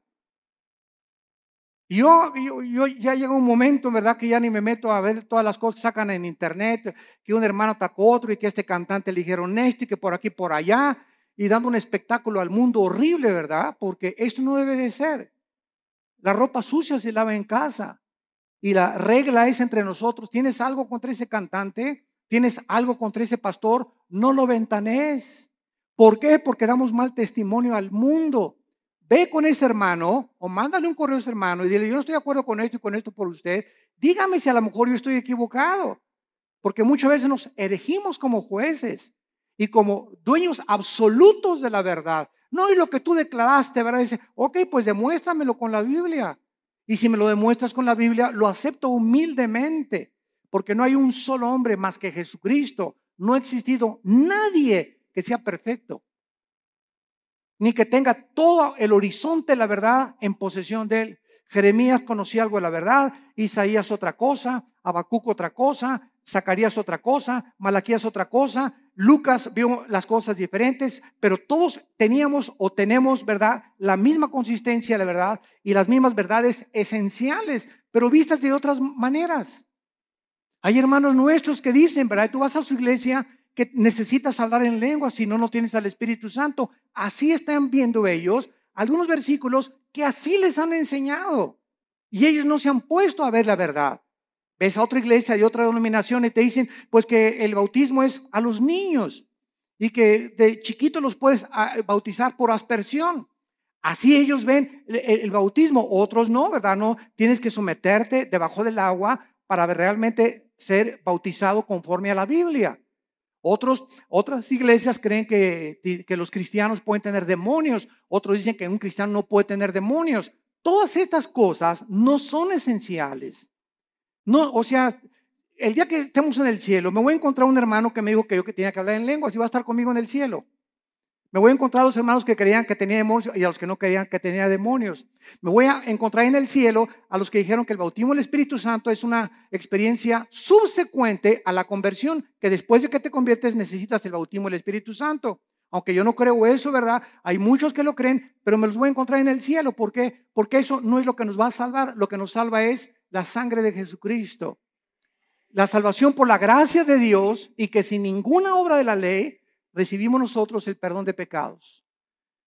Yo, yo, ya llega un momento, ¿verdad? Que ya ni me meto a ver todas las cosas que sacan en internet, que un hermano atacó a otro y que este cantante le dijeron esto y que por aquí, por allá, y dando un espectáculo al mundo horrible, ¿verdad? Porque esto no debe de ser. La ropa sucia se lava en casa. Y la regla es entre nosotros, ¿tienes algo contra ese cantante? ¿Tienes algo contra ese pastor? No lo ventanees. ¿Por qué? Porque damos mal testimonio al mundo ve con ese hermano o mándale un correo a ese hermano y dile, yo no estoy de acuerdo con esto y con esto por usted. Dígame si a lo mejor yo estoy equivocado. Porque muchas veces nos erigimos como jueces y como dueños absolutos de la verdad. No, y lo que tú declaraste, ¿verdad? Dice, ok, pues demuéstramelo con la Biblia. Y si me lo demuestras con la Biblia, lo acepto humildemente, porque no hay un solo hombre más que Jesucristo. No ha existido nadie que sea perfecto ni que tenga todo el horizonte de la verdad en posesión de él. Jeremías conocía algo de la verdad, Isaías otra cosa, Habacuc otra cosa, Zacarías otra cosa, Malaquías otra cosa, Lucas vio las cosas diferentes, pero todos teníamos o tenemos, ¿verdad? La misma consistencia la verdad y las mismas verdades esenciales, pero vistas de otras maneras. Hay hermanos nuestros que dicen, ¿verdad? Tú vas a su iglesia que necesitas hablar en lengua, si no, no tienes al Espíritu Santo. Así están viendo ellos algunos versículos que así les han enseñado. Y ellos no se han puesto a ver la verdad. Ves a otra iglesia y otra denominación y te dicen, pues que el bautismo es a los niños y que de chiquito los puedes ah, bautizar por aspersión. Así ellos ven el, el, bautismo, otros no, ¿verdad? No, tienes que someterte debajo del agua para realmente ser bautizado conforme a la Biblia. Otros, otras iglesias creen que, que los cristianos pueden tener demonios, otros dicen que un cristiano no puede tener demonios. Todas estas cosas no son esenciales. No, o sea, el día que estemos en el cielo, me voy a encontrar un hermano que me dijo que yo que tenía que hablar en lenguas y va a estar conmigo en el cielo. Me voy a encontrar a los hermanos que creían que tenía demonios y a los que no creían que tenía demonios. Me voy a encontrar en el cielo a los que dijeron que el bautismo del Espíritu Santo es una experiencia subsecuente a la conversión, que después de que te conviertes necesitas el bautismo del Espíritu Santo. Aunque yo no creo eso, ¿verdad? Hay muchos que lo creen, pero me los voy a encontrar en el cielo. ¿Por qué? Porque eso no es lo que nos va a salvar. Lo que nos salva es la sangre de Jesucristo. La salvación por la gracia de Dios y que sin ninguna obra de la ley recibimos nosotros el perdón de pecados.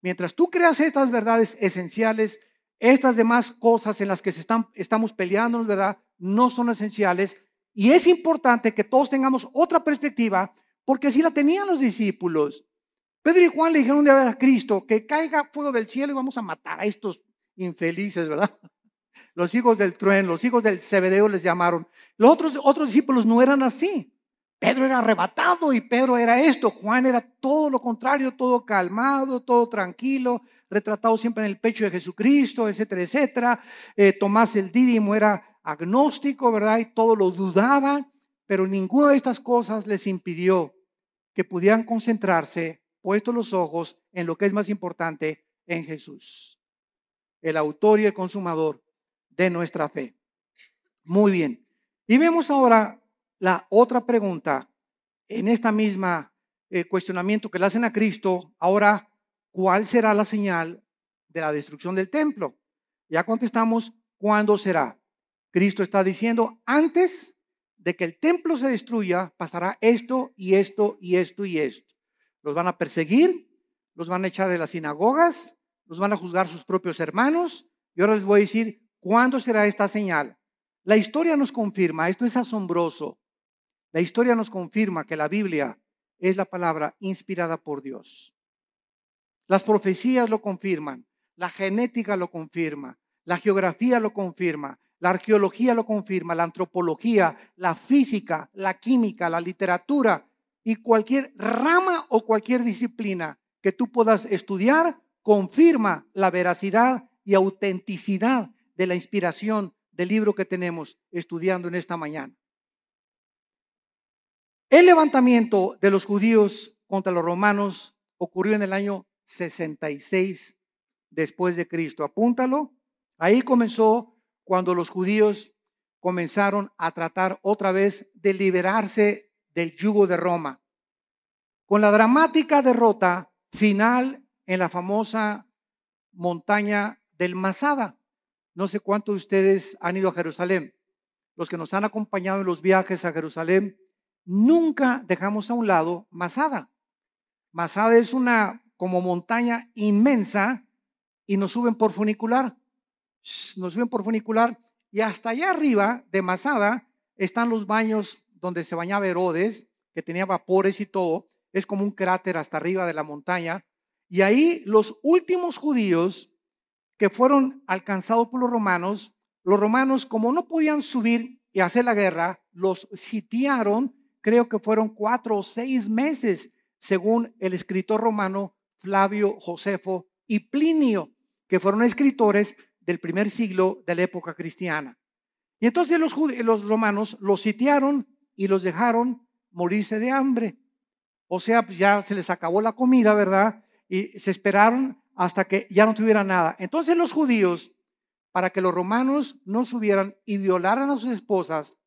Mientras tú creas estas verdades esenciales, estas demás cosas en las que se están, estamos peleando, ¿verdad? No son esenciales. Y es importante que todos tengamos otra perspectiva, porque así la tenían los discípulos. Pedro y Juan le dijeron día a Cristo que caiga fuego del cielo y vamos a matar a estos infelices, ¿verdad? Los hijos del trueno, los hijos del Cebedeo les llamaron. Los otros, otros discípulos no eran así. Pedro era arrebatado y Pedro era esto. Juan era todo lo contrario, todo calmado, todo tranquilo, retratado siempre en el pecho de Jesucristo, etcétera, etcétera. Eh, Tomás el Dídimo era agnóstico, ¿verdad? Y todo lo dudaba, pero ninguna de estas cosas les impidió que pudieran concentrarse, puestos los ojos en lo que es más importante, en Jesús, el autor y el consumador de nuestra fe. Muy bien. Y vemos ahora la otra pregunta en esta misma eh, cuestionamiento que le hacen a Cristo, ahora, ¿cuál será la señal de la destrucción del templo? Ya contestamos, ¿cuándo será? Cristo está diciendo, antes de que el templo se destruya, pasará esto y esto y esto y esto. Los van a perseguir, los van a echar de las sinagogas, los van a juzgar sus propios hermanos. Y ahora les voy a decir, ¿cuándo será esta señal? La historia nos confirma, esto es asombroso. La historia nos confirma que la Biblia es la palabra inspirada por Dios. Las profecías lo confirman, la genética lo confirma, la geografía lo confirma, la arqueología lo confirma, la antropología, la física, la química, la literatura y cualquier rama o cualquier disciplina que tú puedas estudiar confirma la veracidad y autenticidad de la inspiración del libro que tenemos estudiando en esta mañana. El levantamiento de los judíos contra los romanos ocurrió en el año 66 después de Cristo. Apúntalo. Ahí comenzó cuando los judíos comenzaron a tratar otra vez de liberarse del yugo de Roma. Con la dramática derrota final en la famosa montaña del Masada. No sé cuántos de ustedes han ido a Jerusalén. Los que nos han acompañado en los viajes a Jerusalén, nunca dejamos a un lado Masada. Masada es una como montaña inmensa y nos suben por funicular. Nos suben por funicular y hasta allá arriba de Masada están los baños donde se bañaba Herodes, que tenía vapores y todo. Es como un cráter hasta arriba de la montaña. Y ahí los últimos judíos que fueron alcanzados por los romanos, los romanos como no podían subir y hacer la guerra, los sitiaron, creo que fueron cuatro o seis meses, según el escritor romano Flavio Josefo y Plinio, que fueron escritores del primer siglo de la época cristiana. Y entonces los, romanos los sitiaron y los dejaron morirse de hambre. O sea, pues ya se les acabó la comida, ¿verdad? y se esperaron hasta que ya no tuviera nada. Entonces los judíos, para que los romanos no subieran y violaran a sus esposas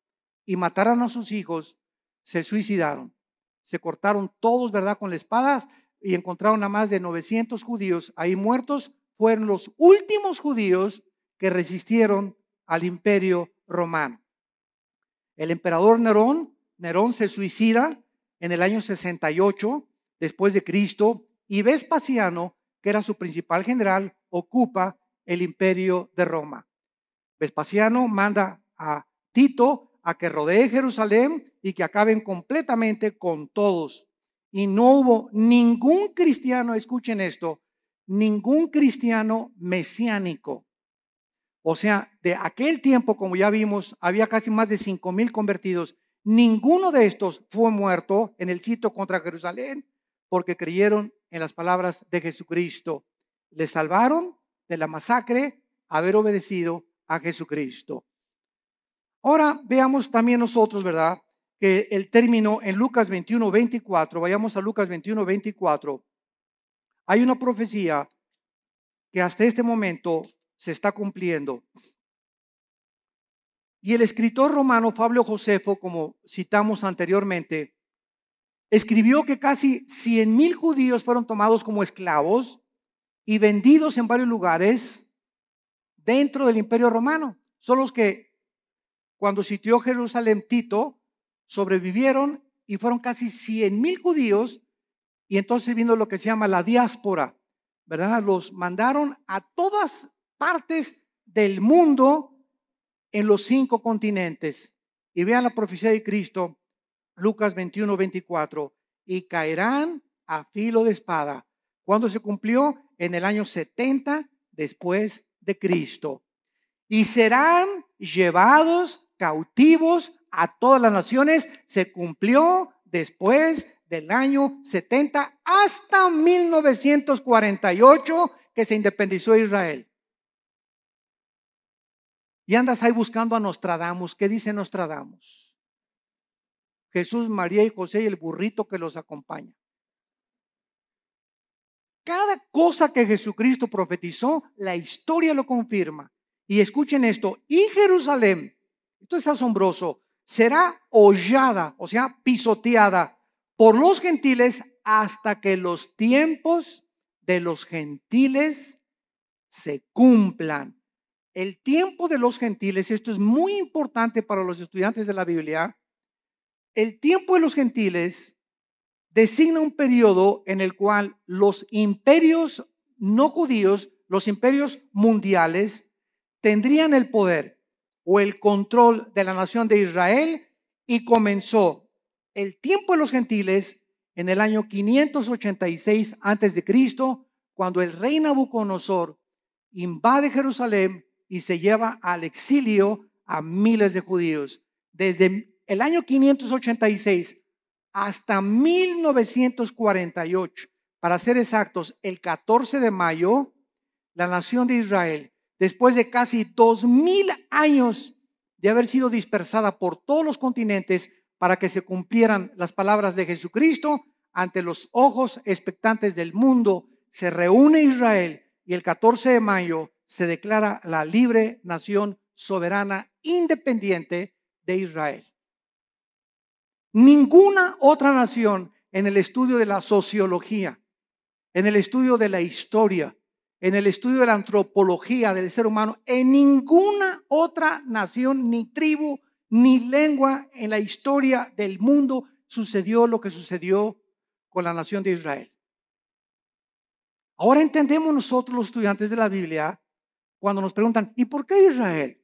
y mataran a sus hijos, se suicidaron. Se cortaron todos, ¿verdad?, con las espadas y encontraron a más de 900 judíos ahí muertos. Fueron los últimos judíos que resistieron al imperio romano. El emperador Nerón, Nerón se suicida en el año 68 después de Cristo y Vespasiano, que era su principal general, ocupa el imperio de Roma. Vespasiano manda a Tito a que rodee Jerusalén y que acaben completamente con todos. Y no hubo ningún cristiano, escuchen esto, ningún cristiano mesiánico. O sea, de aquel tiempo, como ya vimos, había casi más de cinco mil convertidos. Ninguno de estos fue muerto en el sitio contra Jerusalén porque creyeron en las palabras de Jesucristo. Le salvaron de la masacre haber obedecido a Jesucristo. Ahora veamos también nosotros, ¿verdad? Que el término en Lucas 21, 24, vayamos a Lucas 21, 24, hay una profecía que hasta este momento se está cumpliendo. Y el escritor romano Fabio Josefo, como citamos anteriormente, escribió que casi 100 mil judíos fueron tomados como esclavos y vendidos en varios lugares dentro del imperio romano. Son los que cuando sitió Jerusalén Tito sobrevivieron y fueron casi 100 mil judíos y entonces vino lo que se llama la diáspora, ¿verdad? Los mandaron a todas partes del mundo en los cinco continentes. Y vean la profecía de Cristo Lucas 21, 24, y caerán a filo de espada. cuando se cumplió? En el año 70 después de Cristo. Y serán llevados cautivos a todas las naciones. Se cumplió después del año 70 hasta 1948 que se independizó Israel. Y andas ahí buscando a Nostradamus. ¿Qué dice Nostradamus? Jesús, María y José y el burrito que los acompaña. Cada cosa que Jesucristo profetizó, la historia lo confirma. Y escuchen esto, y Jerusalén, esto es asombroso, será hollada, o sea, pisoteada por los gentiles hasta que los tiempos de los gentiles se cumplan. El tiempo de los gentiles, esto es muy importante para los estudiantes de la Biblia, el tiempo de los gentiles designa un periodo en el cual los imperios no judíos, los imperios mundiales, tendrían el poder o el control de la nación de Israel y comenzó el tiempo de los gentiles en el año 586 antes de Cristo, cuando el rey Nabucodonosor invade Jerusalén y se lleva al exilio a miles de judíos. Desde el año 586 hasta 1948, para ser exactos, el 14 de mayo, la nación de Israel, después de casi dos mil años de haber sido dispersada por todos los continentes para que se cumplieran las palabras de Jesucristo ante los ojos expectantes del mundo, se reúne Israel y el 14 de mayo se declara la libre nación soberana independiente de Israel. Ninguna otra nación en el estudio de la sociología, en el estudio de la historia, en el estudio de la antropología del ser humano, en ninguna otra nación, ni tribu, ni lengua en la historia del mundo sucedió lo que sucedió con la nación de Israel. Ahora entendemos nosotros los estudiantes de la Biblia cuando nos preguntan, ¿y por qué Israel?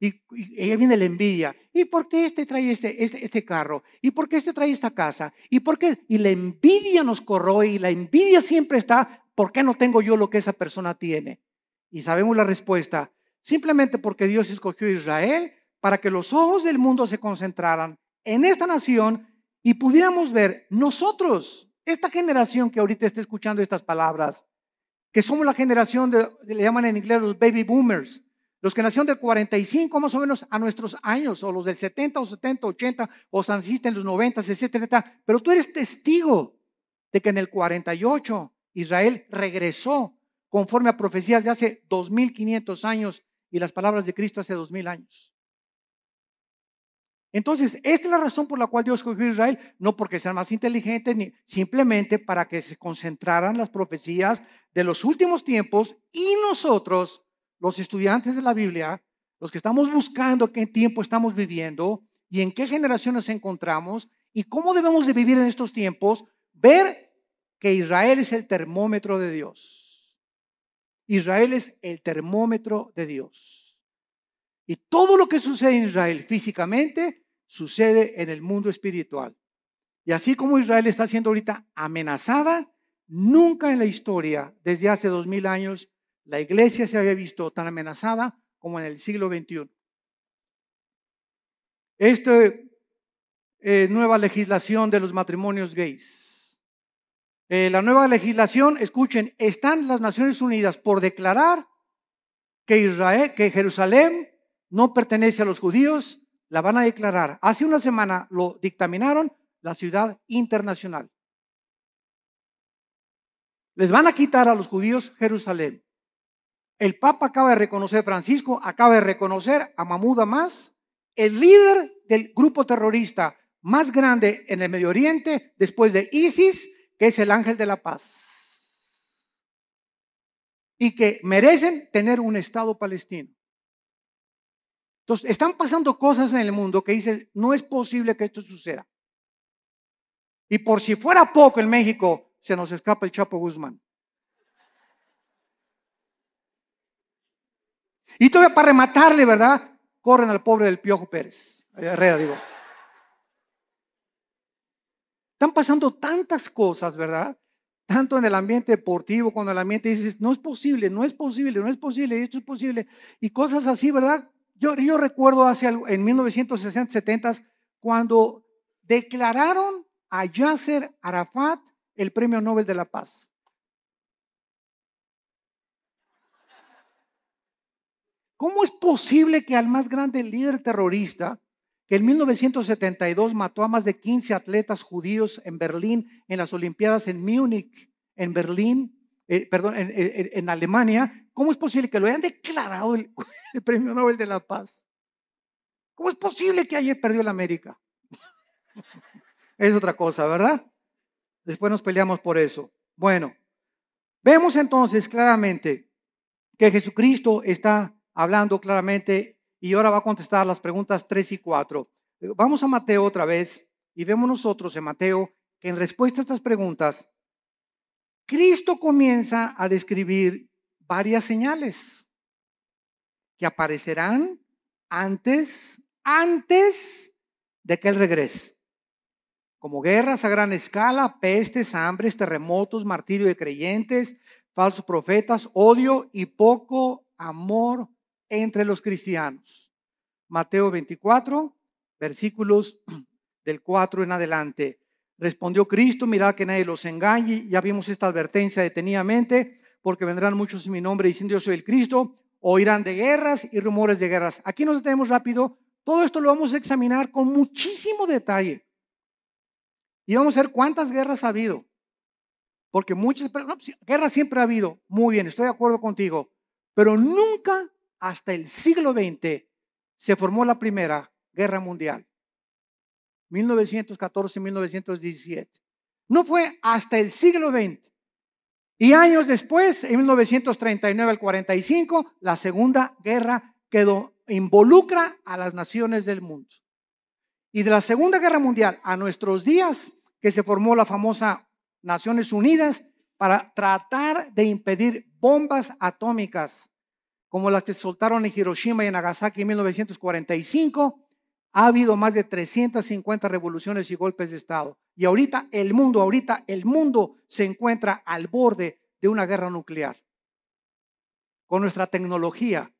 Y, y, viene la envidia. ¿Y por qué este trae este, este, este, carro? ¿Y por qué este trae esta casa? ¿Y por qué? Y la envidia nos corroe y la envidia siempre está, ¿por qué no tengo yo lo que esa persona tiene? Y sabemos la respuesta, simplemente porque Dios escogió a Israel para que los ojos del mundo se concentraran en esta nación y pudiéramos ver nosotros, esta generación que ahorita está escuchando estas palabras, que somos la generación de, le llaman en inglés los baby boomers, los que nacieron del 45 más o menos a nuestros años, o los del 70 o 70, 80, o naciste en los 90, etcétera, pero tú eres testigo de que en el 48 Israel regresó conforme a profecías de hace 2500 años y las palabras de Cristo hace 2000 años. Entonces, esta es la razón por la cual Dios escogió a Israel, no porque sean más inteligentes, ni simplemente para que se concentraran las profecías de los últimos tiempos y nosotros, los estudiantes de la Biblia, los que estamos buscando qué tiempo estamos viviendo y en qué generación nos encontramos y cómo debemos de vivir en estos tiempos, ver que Israel es el termómetro de Dios. Israel es el termómetro de Dios. Y todo lo que sucede en Israel físicamente sucede en el mundo espiritual. Y así como Israel está siendo ahorita amenazada, nunca en la historia, desde hace dos mil años, la iglesia se había visto tan amenazada como en el siglo XXI. Esta eh, nueva legislación de los matrimonios gays. Eh, la nueva legislación, escuchen, están las Naciones Unidas por declarar que Israel, que Jerusalén no pertenece a los judíos, la van a declarar. Hace una semana lo dictaminaron la ciudad internacional. Les van a quitar a los judíos Jerusalén. El Papa acaba de reconocer, Francisco acaba de reconocer a Mahmoud Hamas, el líder del grupo terrorista más grande en el Medio Oriente después de ISIS, que es el ángel de la paz. Y que merecen tener un Estado palestino. Entonces, están pasando cosas en el mundo que dicen, no es posible que esto suceda. Y por si fuera poco en México, se nos escapa el Chapo Guzmán. Y todavía para rematarle, ¿verdad? Corren al pobre del Piojo Pérez. Herrera, digo. Están pasando tantas cosas, ¿verdad? Tanto en el ambiente deportivo, cuando el ambiente dices, no es posible, no es posible, no es posible, esto es posible. Y cosas así, ¿verdad? Yo, recuerdo hace, en 1960, 70, cuando declararon a Yasser Arafat el Premio Nobel de la Paz. ¿Cómo es posible que al más grande líder terrorista, que en 1972 mató a más de 15 atletas judíos en Berlín, en las Olimpiadas en Múnich, en Berlín, eh, perdón, en, Alemania, ¿cómo es posible que lo hayan declarado el, Premio Nobel de la Paz? ¿Cómo es posible que ayer perdió la América? es otra cosa, ¿verdad? Después nos peleamos por eso. Bueno, vemos entonces claramente que Jesucristo está hablando claramente y ahora va a contestar las preguntas 3 y 4. Vamos a Mateo otra vez y vemos nosotros en Mateo que en respuesta a estas preguntas Cristo comienza a describir varias señales que aparecerán antes, antes de que Él regrese. Como guerras a gran escala, pestes, hambres, terremotos, martirio de creyentes, falsos profetas, odio y poco amor entre los cristianos. Mateo 24, versículos del 4 en adelante. Respondió Cristo, mirad que nadie los engañe. Ya vimos esta advertencia detenidamente. porque vendrán muchos en mi nombre diciendo yo soy el Cristo, oirán de guerras y rumores de guerras. Aquí nos detenemos rápido. Todo esto lo vamos a examinar con muchísimo detalle. Y vamos a ver cuántas guerras ha habido. Porque muchas guerras siempre ha habido. Muy bien, estoy de acuerdo contigo. Pero nunca hasta el siglo XX se formó la primera guerra mundial. 1914-1917. No fue hasta el siglo XX. Y años después, en 1939 al 45, la Segunda Guerra quedó, involucra a las naciones del mundo. Y de la Segunda Guerra Mundial a nuestros días, que se formó la famosa Naciones Unidas para tratar de impedir bombas atómicas como las que soltaron en Hiroshima y en Nagasaki en 1945, ha habido más de 350 revoluciones y golpes de Estado. Y ahorita el mundo, ahorita el mundo se encuentra al borde de una guerra nuclear. Con nuestra tecnología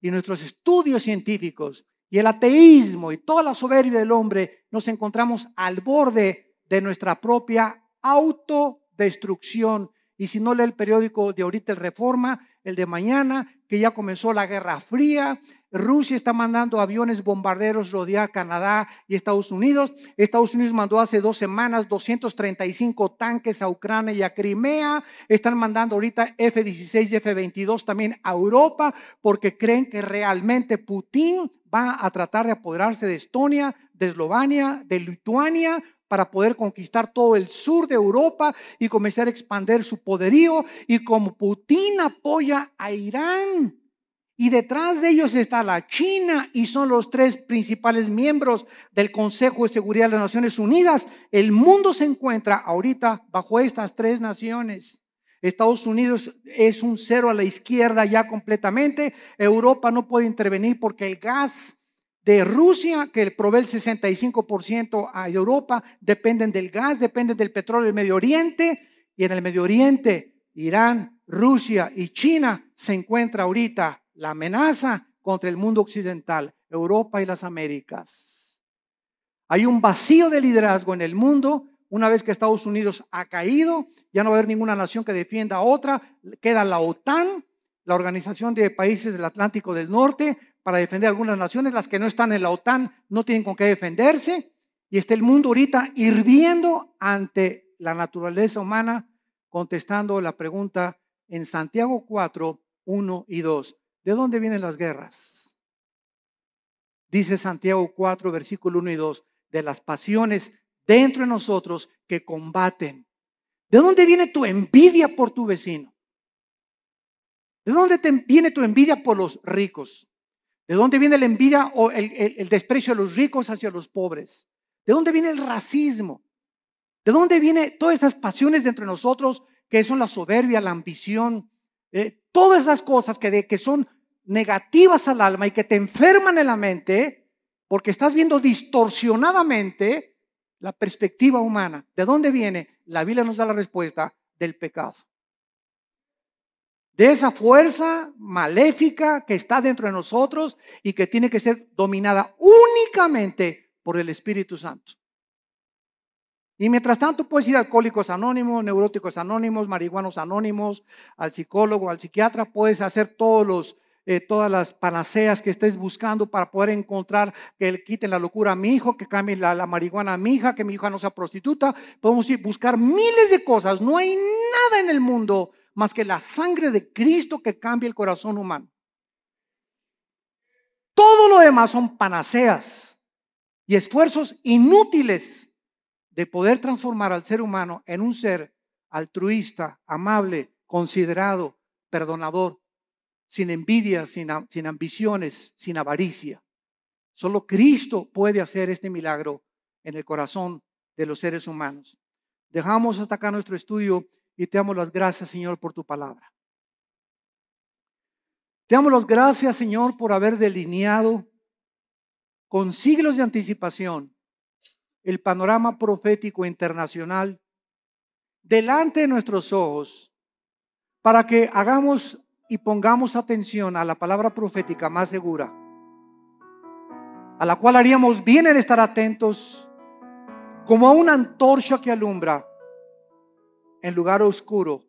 y nuestros estudios científicos y el ateísmo y toda la soberbia del hombre, nos encontramos al borde de nuestra propia autodestrucción. Y si no lee el periódico de ahorita el Reforma, el de mañana, que ya comenzó la Guerra Fría. Rusia está mandando aviones bombarderos rodear Canadá y Estados Unidos. Estados Unidos mandó hace dos semanas 235 tanques a Ucrania y a Crimea. Están mandando ahorita F-16 y F-22 también a Europa porque creen que realmente Putin va a tratar de apoderarse de Estonia, de Eslovenia, de Lituania para poder conquistar todo el sur de Europa y comenzar a expandir su poderío. Y como Putin apoya a Irán, y detrás de ellos está la China y son los tres principales miembros del Consejo de Seguridad de las Naciones Unidas. El mundo se encuentra ahorita bajo estas tres naciones. Estados Unidos es un cero a la izquierda ya completamente. Europa no puede intervenir porque el gas de Rusia, que provee el 65% a Europa, dependen del gas, dependen del petróleo del Medio Oriente, y en el Medio Oriente, Irán, Rusia y China se encuentra ahorita la amenaza contra el mundo occidental, Europa y las Américas. Hay un vacío de liderazgo en el mundo. Una vez que Estados Unidos ha caído, ya no va a haber ninguna nación que defienda a otra. Queda la OTAN, la Organización de Países del Atlántico del Norte, para defender algunas naciones, las que no están en la OTAN no tienen con qué defenderse, y está el mundo ahorita hirviendo ante la naturaleza humana, contestando la pregunta en Santiago 4, 1 y 2. ¿De dónde vienen las guerras? Dice Santiago 4, versículo 1 y 2, de las pasiones dentro de nosotros que combaten. ¿De dónde viene tu envidia por tu vecino? ¿De dónde te viene tu envidia por los ricos? ¿De dónde viene la envidia o el, desprecio a los ricos hacia los pobres? ¿De dónde viene el racismo? ¿De dónde vienen todas esas pasiones de nosotros que son la soberbia, la ambición? Eh, todas esas cosas que, que son negativas al alma y que te enferman en la mente porque estás viendo distorsionadamente la perspectiva humana. ¿De dónde viene? La Biblia nos da la respuesta del pecado de esa fuerza maléfica que está dentro de nosotros y que tiene que ser dominada únicamente por el Espíritu Santo. Y mientras tanto puedes ir a alcohólicos anónimos, neuróticos anónimos, marihuanos anónimos, al psicólogo, al psiquiatra, puedes hacer todos los, eh, todas las panaceas que estés buscando para poder encontrar que le quiten la locura a mi hijo, que cambien la, la marihuana a mi hija, que mi hija no sea prostituta. Podemos ir buscar miles de cosas. No hay nada en el mundo más que la sangre de Cristo que cambia el corazón humano. Todo lo demás son panaceas y esfuerzos inútiles de poder transformar al ser humano en un ser altruista, amable, considerado, perdonador, sin envidia, sin, ambiciones, sin avaricia. Solo Cristo puede hacer este milagro en el corazón de los seres humanos. Dejamos hasta acá nuestro estudio y te damos las gracias, Señor, por tu palabra. Te damos las gracias, Señor, por haber delineado con siglos de anticipación el panorama profético internacional delante de nuestros ojos para que hagamos y pongamos atención a la palabra profética más segura, a la cual haríamos bien en estar atentos como a una antorcha que alumbra en lugar oscuro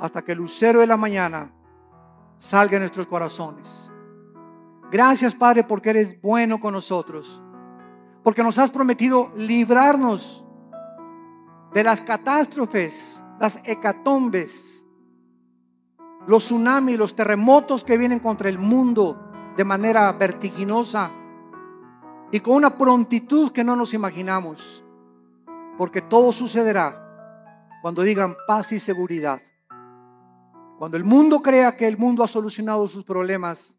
hasta que el lucero de la mañana salga en nuestros corazones. Gracias, Padre, porque eres bueno con nosotros, porque nos has prometido librarnos de las catástrofes, las hecatombes, los tsunamis, los terremotos que vienen contra el mundo de manera vertiginosa y con una prontitud que no nos imaginamos, porque todo sucederá cuando digan paz y seguridad. Cuando el mundo crea que el mundo ha solucionado sus problemas,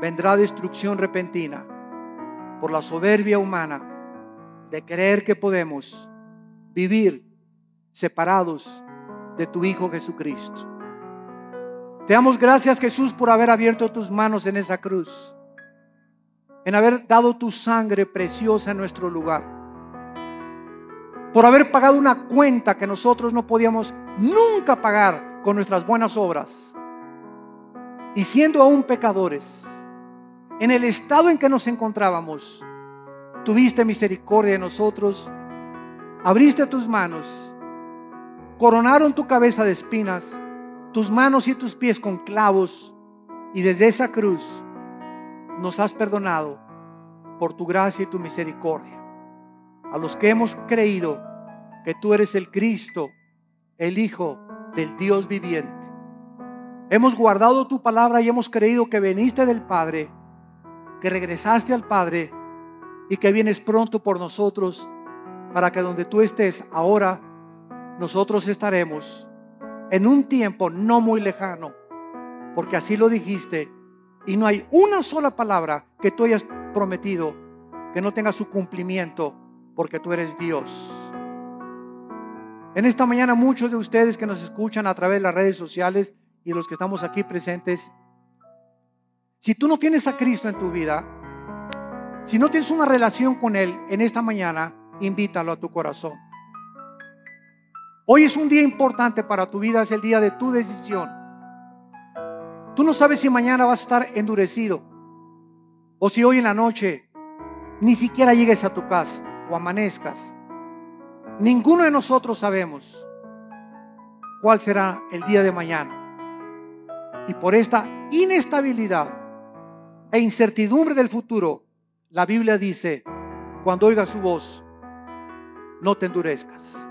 vendrá destrucción repentina por la soberbia humana de creer que podemos vivir separados de tu Hijo Jesucristo. Te damos gracias Jesús por haber abierto tus manos en esa cruz, en haber dado tu sangre preciosa en nuestro lugar por haber pagado una cuenta que nosotros no podíamos nunca pagar con nuestras buenas obras. Y siendo aún pecadores, en el estado en que nos encontrábamos, tuviste misericordia de nosotros, abriste tus manos, coronaron tu cabeza de espinas, tus manos y tus pies con clavos, y desde esa cruz nos has perdonado por tu gracia y tu misericordia a los que hemos creído que tú eres el Cristo, el Hijo del Dios viviente. Hemos guardado tu palabra y hemos creído que veniste del Padre, que regresaste al Padre y que vienes pronto por nosotros para que donde tú estés ahora, nosotros estaremos en un tiempo no muy lejano, porque así lo dijiste y no hay una sola palabra que tú hayas prometido que no tenga su cumplimiento porque tú eres Dios. En esta mañana muchos de ustedes que nos escuchan a través de las redes sociales y los que estamos aquí presentes, si tú no tienes a Cristo en tu vida, si no tienes una relación con Él en esta mañana, invítalo a tu corazón. Hoy es un día importante para tu vida, es el día de tu decisión. Tú no sabes si mañana vas a estar endurecido o si hoy en la noche ni siquiera llegues a tu casa o amanezcas. Ninguno de nosotros sabemos cuál será el día de mañana. Y por esta inestabilidad e incertidumbre del futuro, la Biblia dice, cuando oigas su voz, no te endurezcas.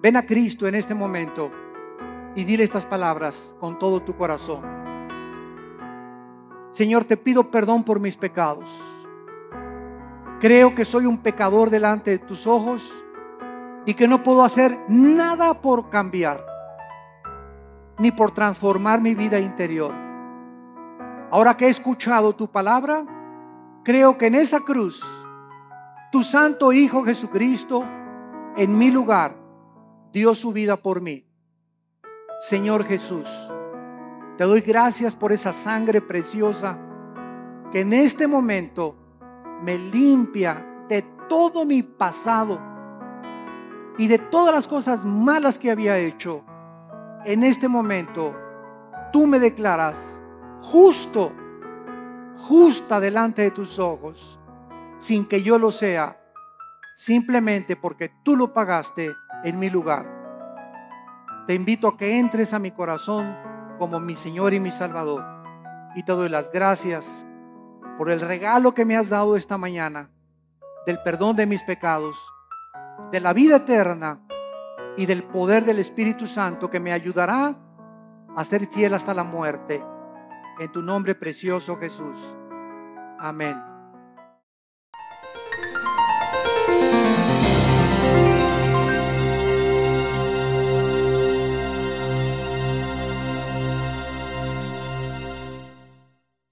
Ven a Cristo en este momento y dile estas palabras con todo tu corazón. Señor, te pido perdón por mis pecados. Creo que soy un pecador delante de tus ojos y que no puedo hacer nada por cambiar ni por transformar mi vida interior. Ahora que he escuchado tu palabra, creo que en esa cruz, tu santo Hijo Jesucristo, en mi lugar, dio su vida por mí. Señor Jesús, te doy gracias por esa sangre preciosa que en este momento me limpia de todo mi pasado y de todas las cosas malas que había hecho. En este momento, tú me declaras justo, justa delante de tus ojos, sin que yo lo sea, simplemente porque tú lo pagaste en mi lugar. Te invito a que entres a mi corazón como mi Señor y mi Salvador. Y te doy las gracias por el regalo que me has dado esta mañana del perdón de mis pecados, de la vida eterna y del poder del Espíritu Santo que me ayudará a ser fiel hasta la muerte. En tu nombre precioso Jesús. Amén.